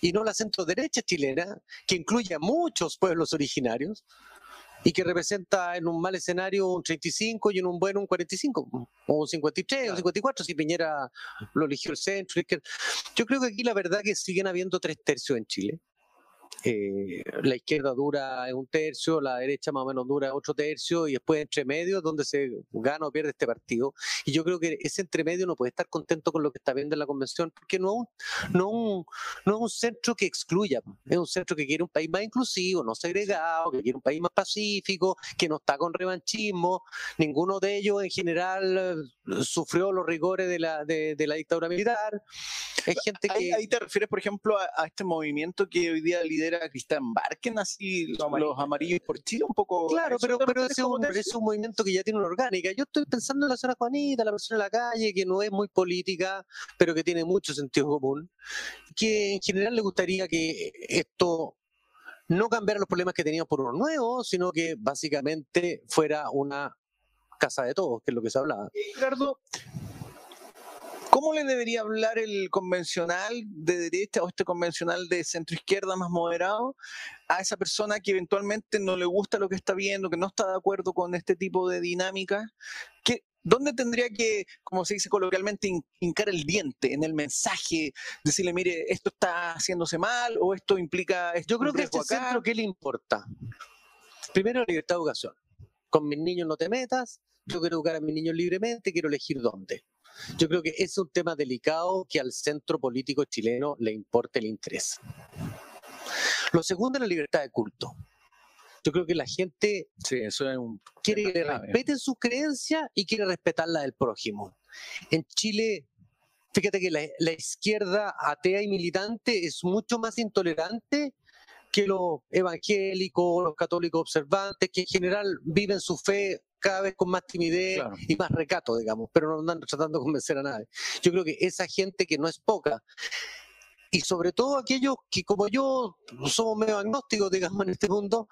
y no la centro derecha chilena, que incluye a muchos pueblos originarios, y que representa en un mal escenario un 35 y en un bueno un 45, o un 53 o 54, si Piñera lo eligió el centro. Yo creo que aquí la verdad que siguen habiendo tres tercios en Chile. Eh, la izquierda dura un tercio, la derecha más o menos dura otro tercio y después entre medio donde se gana o pierde este partido. Y yo creo que ese entre medio no puede estar contento con lo que está viendo en la convención porque no, no, no es un centro que excluya, es un centro que quiere un país más inclusivo, no segregado, que quiere un país más pacífico, que no está con revanchismo. Ninguno de ellos en general eh, sufrió los rigores de la, de, la dictadura militar. Hay gente que... Ahí, te refieres, por ejemplo, a, a este movimiento que hoy día lidera era Cristian Barken, así los amarillos, por Chile, un poco. Claro, pero, pero es, un, es, un, movimiento que ya tiene una orgánica. Yo estoy pensando en la zona Juanita, la persona en la calle, que no es muy política, pero que tiene mucho sentido común, que en general le gustaría que esto no cambiara los problemas que teníamos por uno nuevo, sino que básicamente fuera una casa de todos, que es lo que se hablaba. Ricardo, ¿Cómo le debería hablar el convencional de derecha o este convencional de centro izquierda más moderado a esa persona que eventualmente no le gusta lo que está viendo, que no está de acuerdo con este tipo de dinámica? ¿Dónde tendría que, como se dice coloquialmente, hincar el diente en el mensaje? Decirle, mire, esto está haciéndose mal o esto implica. Yo creo que este centro, ¿qué le importa? Primero, la libertad de educación. Con mis niños no te metas, yo quiero educar a mis niños libremente, quiero elegir dónde. Yo creo que es un tema delicado que al centro político chileno le importa el interés. Lo segundo es la libertad de culto. Yo creo que la gente quiere que respeten sus creencias y quiere respetar la del prójimo. En Chile, fíjate que la, la izquierda atea y militante es mucho más intolerante que los evangélicos, los católicos observantes, que en general viven su fe cada vez con más timidez y más recato, digamos, pero no andan tratando de convencer a nadie. Yo creo que esa gente que no es poca, y sobre todo aquellos que como yo somos medio agnósticos, digamos, en este mundo,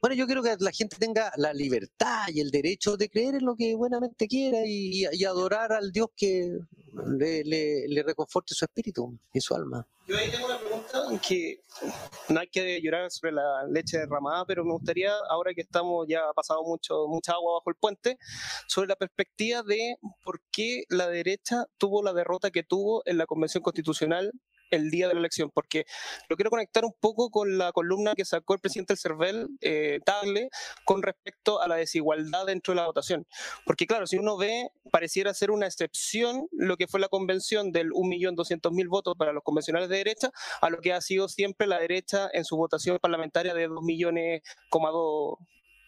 Bueno, yo quiero que la gente tenga la libertad y el derecho de creer en lo que buenamente quiera y, y adorar al Dios que le, le, le, reconforte su espíritu y su alma. Yo ahí tengo una pregunta que no hay que llorar sobre la leche derramada, pero me gustaría, ahora que estamos ya ha pasado mucho, mucha agua bajo el puente, sobre la perspectiva de por qué la derecha tuvo la derrota que tuvo en la Convención Constitucional el día de la elección, porque lo quiero conectar un poco con la columna que sacó el presidente del CERVEL, eh, Tagle, con respecto a la desigualdad dentro de la votación. Porque claro, si uno ve, pareciera ser una excepción lo que fue la convención del 1.200.000 votos para los convencionales de derecha, a lo que ha sido siempre la derecha en su votación parlamentaria de 2 millones,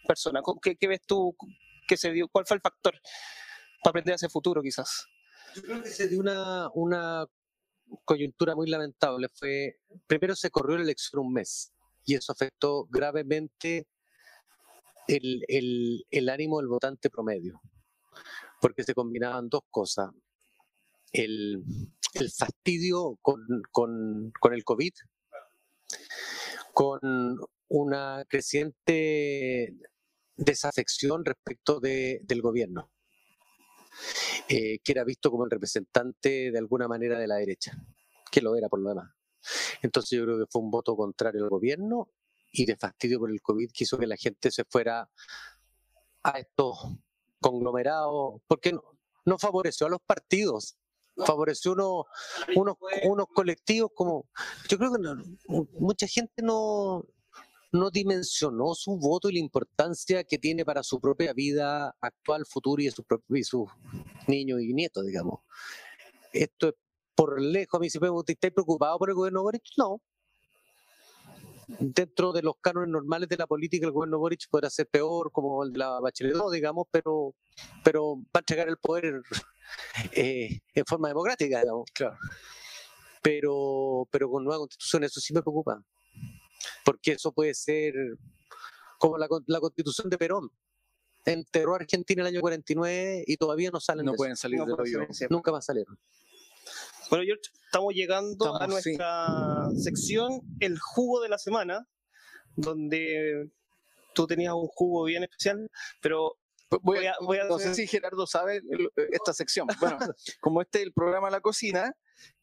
personas. ¿Qué, ¿Qué, ves tú que se dio? ¿Cuál fue el factor para aprender hacia el futuro quizás? Yo creo que se dio una, una coyuntura muy lamentable fue, primero se corrió la elección un mes y eso afectó gravemente el, el, el ánimo del votante promedio, porque se combinaban dos cosas. El, el fastidio con, con, con, el COVID, con una creciente desafección respecto de, del gobierno. Eh, que era visto como el representante de alguna manera de la derecha, que lo era por lo demás. Entonces yo creo que fue un voto contrario al gobierno y de fastidio por el COVID que hizo que la gente se fuera a estos conglomerados, porque no, no favoreció a los partidos, favoreció unos, unos, unos colectivos como, yo creo que mucha gente no, no dimensionó su voto y la importancia que tiene para su propia vida actual, futuro y de sus su niños y nietos, digamos. Esto es por lejos, a mí si me ¿estáis preocupado por el gobierno Boric? No. Dentro de los cánones normales de la política, el gobierno Boric podrá ser peor, como el de la Bachelet, digamos, pero, pero va a entregar el poder <laughs> eh, en forma democrática, digamos. Claro. Pero, pero con nueva constitución, eso sí me preocupa porque eso puede ser como la, la constitución de Perón. Enterró a Argentina en el año 49 y todavía no salen. No pueden salir de hoyo. Nunca más salieron. Bueno, George, estamos llegando a nuestra sección El jugo de la semana, donde tú tenías un jugo bien especial, pero voy a, voy a no sé si Gerardo sabe esta sección. <laughs> Bueno, como este es el programa La Cocina,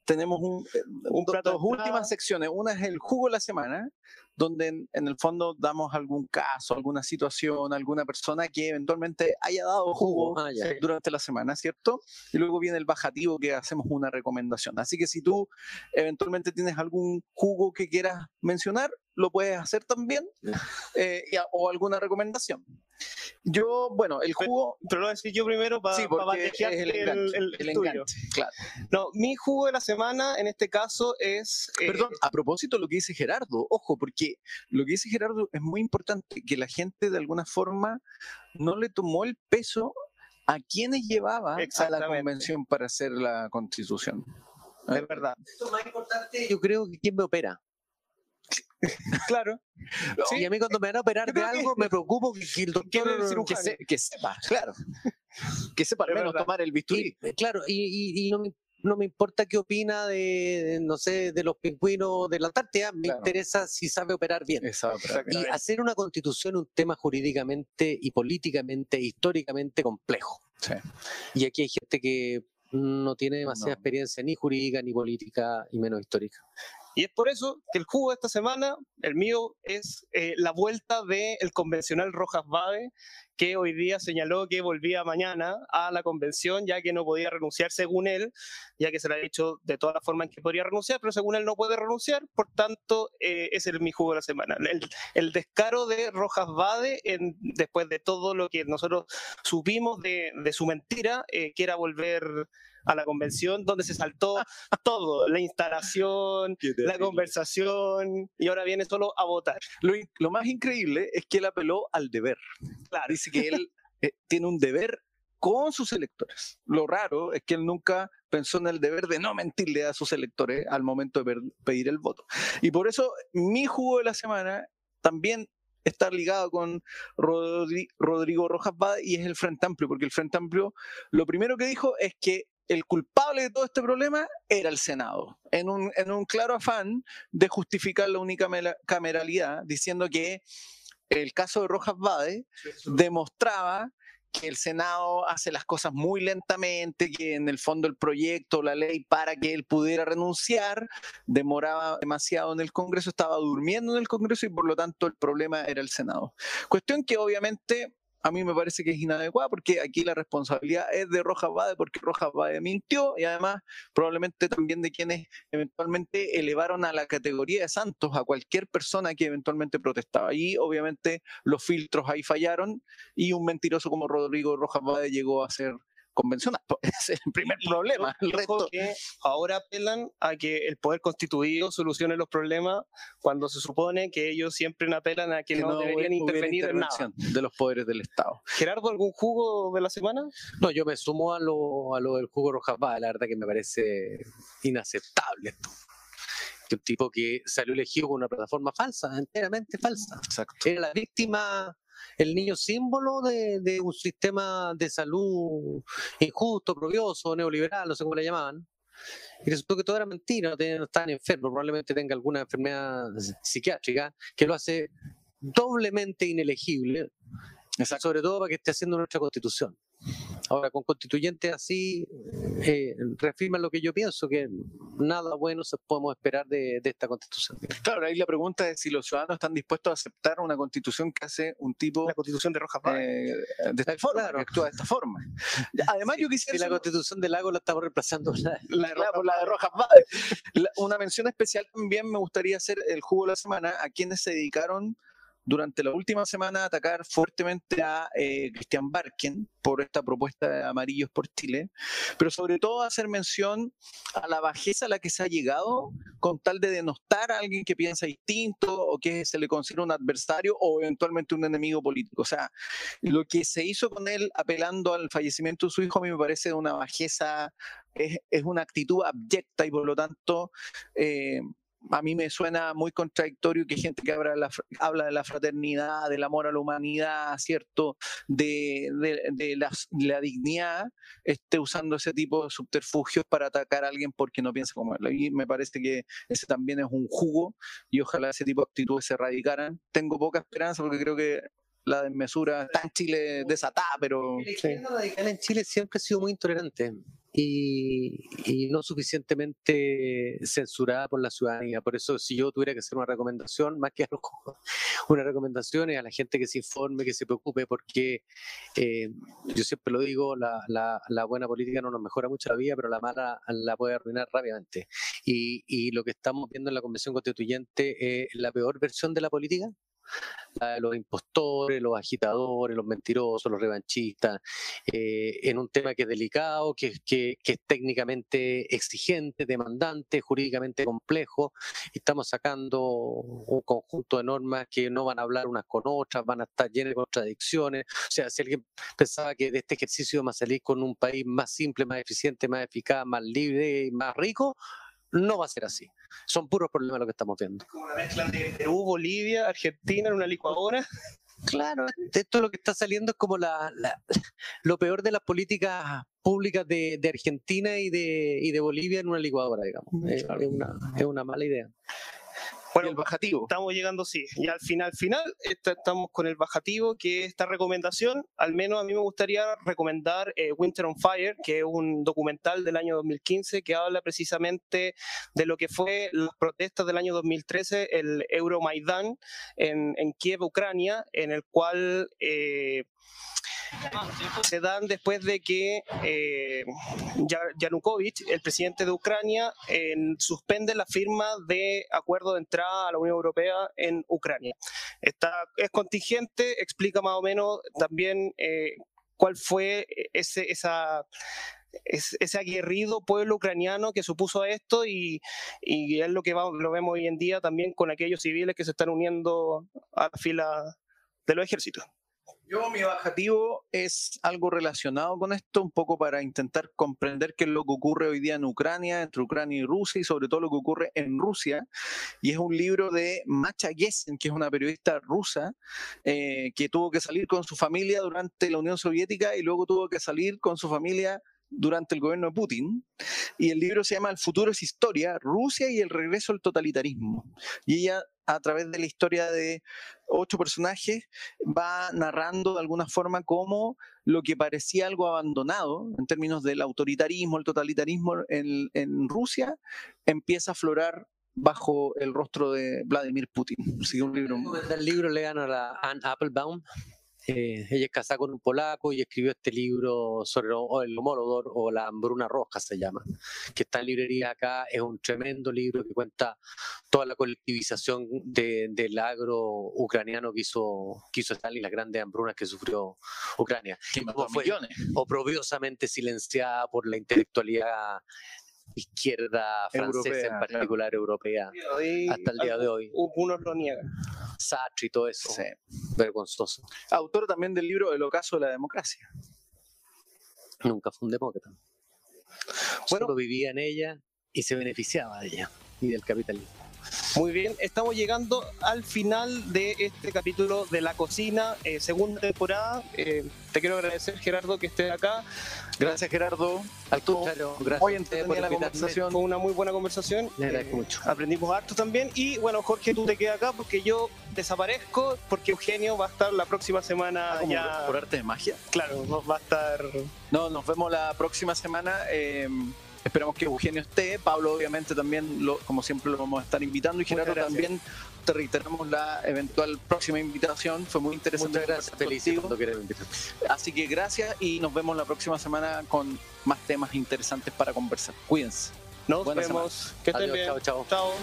tenemos un, eh, un dos últimas secciones. Una es el jugo de la semana, donde en, el fondo damos algún caso, alguna situación, alguna persona que eventualmente haya dado jugo ah, durante la semana, ¿cierto? Y luego viene el bajativo que hacemos una recomendación. Así que si tú eventualmente tienes algún jugo que quieras mencionar, lo puedes hacer también, eh, o alguna recomendación. Yo, bueno, el jugo. Pero, lo voy a decir yo primero para sí, el, el, el, claro. No, mi jugo de la semana en este caso es. Eh, Perdón, a propósito de lo que dice Gerardo, ojo, porque lo que dice Gerardo es muy importante, que la gente de alguna forma no le tomó el peso a quienes llevaba a la convención para hacer la constitución. Es verdad. Esto es más importante, yo creo que quién me opera. Claro. Y a mí cuando me van a operar de algo, me preocupo que, el doctor que, que, sepa, claro. Que sepa al menos tomar el bisturí. claro, y, y, no, me, no, me, importa qué opina de, no sé, de los pingüinos de la Antártida, me interesa si sabe operar bien. Y hacer una constitución un tema jurídicamente y políticamente, históricamente complejo. Sí. Y aquí hay gente que no tiene demasiada experiencia ni jurídica, ni política, y menos histórica. Y es por eso que el jugo de esta semana, el mío, es eh, la vuelta del convencional Rojas Bade, que hoy día señaló que volvía mañana a la convención, ya que no podía renunciar según él, ya que se le ha dicho de todas las formas en que podría renunciar, pero según él no puede renunciar, por tanto, eh, es mi jugo de la semana. El, descaro de Rojas Bade, en, después de todo lo que nosotros supimos de, su mentira, eh, que era volver a la convención donde se saltó <laughs> todo, la instalación, la conversación, y ahora viene solo a votar. Lo, más increíble es que él apeló al deber. Claro. Dice que él eh, tiene un deber con sus electores. Lo raro es que él nunca pensó en el deber de no mentirle a sus electores al momento de pedir el voto. Y por eso mi jugo de la semana también está ligado con Rodrigo Rojas Bade y es el Frente Amplio, porque el Frente Amplio lo primero que dijo es que el culpable de todo este problema era el Senado, en un, claro afán de justificar la única cameralidad, diciendo que el caso de Rojas Bade demostraba que el Senado hace las cosas muy lentamente, que en el fondo el proyecto, la ley para que él pudiera renunciar, demoraba demasiado en el Congreso, estaba durmiendo en el Congreso y por lo tanto el problema era el Senado. Cuestión que obviamente a mí me parece que es inadecuada porque aquí la responsabilidad es de Rojas Bade porque Rojas Bade mintió y además probablemente también de quienes eventualmente elevaron a la categoría de santos a cualquier persona que eventualmente protestaba. Y obviamente los filtros ahí fallaron y un mentiroso como Rodrigo Rojas Bade llegó a ser convencional. Ese <laughs> es el primer problema. El resto... que ahora apelan a que el poder constituido solucione los problemas cuando se supone que ellos siempre apelan a que, no, deberían intervenir en nada. De los poderes del Estado. Gerardo, ¿algún jugo de la semana? No, yo me sumo a lo, a lo del jugo Rojas la verdad que me parece inaceptable esto que un tipo que salió elegido con una plataforma falsa, enteramente falsa. Exacto. Era la víctima el niño símbolo de, un sistema de salud injusto, propioso, neoliberal, no sé cómo le llamaban. Y resultó que todo era mentira, no, estaban enfermos, probablemente tenga alguna enfermedad psiquiátrica que lo hace doblemente inelegible, sobre todo para que esté haciendo nuestra constitución. Ahora, con constituyentes así, eh, reafirman lo que yo pienso, que nada bueno se podemos esperar de, esta constitución. Claro, ahí la pregunta es si los ciudadanos están dispuestos a aceptar una constitución que hace un tipo... La constitución de Rojas eh, de esta forma, que actúa de esta forma. Además, yo quisiera... Si la constitución del lago la estamos reemplazando la, <laughs> la, la de Rojas Una mención especial también me gustaría hacer el jugo de la semana a quienes se dedicaron durante la última semana atacar fuertemente a eh, Cristian Barken por esta propuesta de Amarillos por Chile, pero sobre todo hacer mención a la bajeza a la que se ha llegado con tal de denostar a alguien que piensa distinto o que se le considera un adversario o eventualmente un enemigo político. O sea, lo que se hizo con él apelando al fallecimiento de su hijo a mí me parece una bajeza, es, es una actitud abyecta y por lo tanto... Eh, a mí me suena muy contradictorio que gente que habla de la, habla de la fraternidad, del amor a la humanidad, ¿cierto? De, la, dignidad, esté usando ese tipo de subterfugios para atacar a alguien porque no piensa como él. Y me parece que ese también es un jugo y ojalá ese tipo de actitudes se erradicaran. Tengo poca esperanza porque creo que la desmesura está en Chile desatada, pero... La izquierda radical en Chile siempre ha sido muy intolerante y, no suficientemente censurada por la ciudadanía. Por eso, si yo tuviera que hacer una recomendación, más que <laughs> algo, una recomendación es a la gente que se informe, que se preocupe, porque eh, yo siempre lo digo, la, la, buena política no nos mejora mucho la vida, pero la mala la puede arruinar rápidamente. Y, y lo que estamos viendo en la Convención Constituyente es la peor versión de la política, los impostores, los agitadores, los mentirosos, los revanchistas, eh, en un tema que es delicado, que, que, es técnicamente exigente, demandante, jurídicamente complejo. Estamos sacando un conjunto de normas que no van a hablar unas con otras, van a estar llenas de contradicciones. O sea, si alguien pensaba que de este ejercicio vamos a salir con un país más simple, más eficiente, más eficaz, más libre y más rico, no va a ser así. Son puros problemas lo que estamos viendo. Como la mezcla de Perú, Bolivia, Argentina en una licuadora. Claro, esto lo que está saliendo es como la, lo peor de las políticas públicas de, Argentina y de, y de Bolivia en una licuadora, digamos. Es, una, es una mala idea. Bueno, el bajativo. Estamos llegando, sí. Y al final, final, estamos con el bajativo, que esta recomendación, al menos a mí me gustaría recomendar eh, Winter on Fire, que es un documental del año 2015 que habla precisamente de lo que fue las protestas del año 2013, el Euromaidan en, en Kiev, Ucrania, en el cual... Eh, se dan después de que eh, Yanukovych, el presidente de Ucrania, suspende la firma de acuerdo de entrada a la Unión Europea en Ucrania. Está, es contingente, explica más o menos también eh, cuál fue ese, aguerrido pueblo ucraniano que supuso esto y, es lo que lo vemos hoy en día también con aquellos civiles que se están uniendo a la fila de los ejércitos. Yo, mi bajativo es algo relacionado con esto, un poco para intentar comprender qué es lo que ocurre hoy día en Ucrania, entre Ucrania y Rusia, y sobre todo lo que ocurre en Rusia. Y es un libro de Macha Gessen, que es una periodista rusa, eh, que tuvo que salir con su familia durante la Unión Soviética y luego tuvo que salir con su familia durante el gobierno de Putin. y el libro se llama El futuro es historia, Rusia y el regreso al totalitarismo. Y ella a través de la historia de ocho personajes, va narrando de alguna forma cómo lo que parecía algo abandonado en términos del autoritarismo, el totalitarismo en, en Rusia, empieza a aflorar bajo el rostro de Vladimir Putin. Así un libro. El libro le gana a la Anne Applebaum eh, ella es casada con un polaco y escribió este libro sobre el homólogor o la hambruna roja se llama, que está en librería acá. Es un tremendo libro que cuenta toda la colectivización del agro ucraniano que hizo, que hizo Stalin, las grandes hambrunas que sufrió Ucrania. Que fue oprobiosamente silenciada por la intelectualidad izquierda francesa en particular europea hasta el día de hoy. Uno lo niega. Sartre y todo eso. Vergonzoso. Autor también del libro El ocaso de la democracia. Nunca fue un demócrata. Bueno, Solo vivía en ella y se beneficiaba de ella y del capitalismo. Muy bien, estamos llegando al final de este capítulo de La Cocina, eh, segunda temporada. Eh, te quiero agradecer, Gerardo, que estés acá. Gracias, Gerardo. Al contrario, gracias muy entretenida la conversación. Fue una muy buena conversación. Le agradezco eh, mucho. Aprendimos harto también. Y bueno, Jorge, tú te quedas acá porque yo desaparezco, porque Eugenio va a estar la próxima semana ah, ya. ¿Por arte de magia? Claro, va a estar. No, nos vemos la próxima semana. Esperamos que Eugenio esté, Pablo obviamente también, lo, como siempre, lo vamos a estar invitando y Gerardo también te reiteramos la eventual próxima invitación, fue muy interesante. Muchas gracias, feliz Así que gracias y nos vemos la próxima semana con más temas interesantes para conversar. Cuídense. Nos vemos. Que estén bien. chao. chao.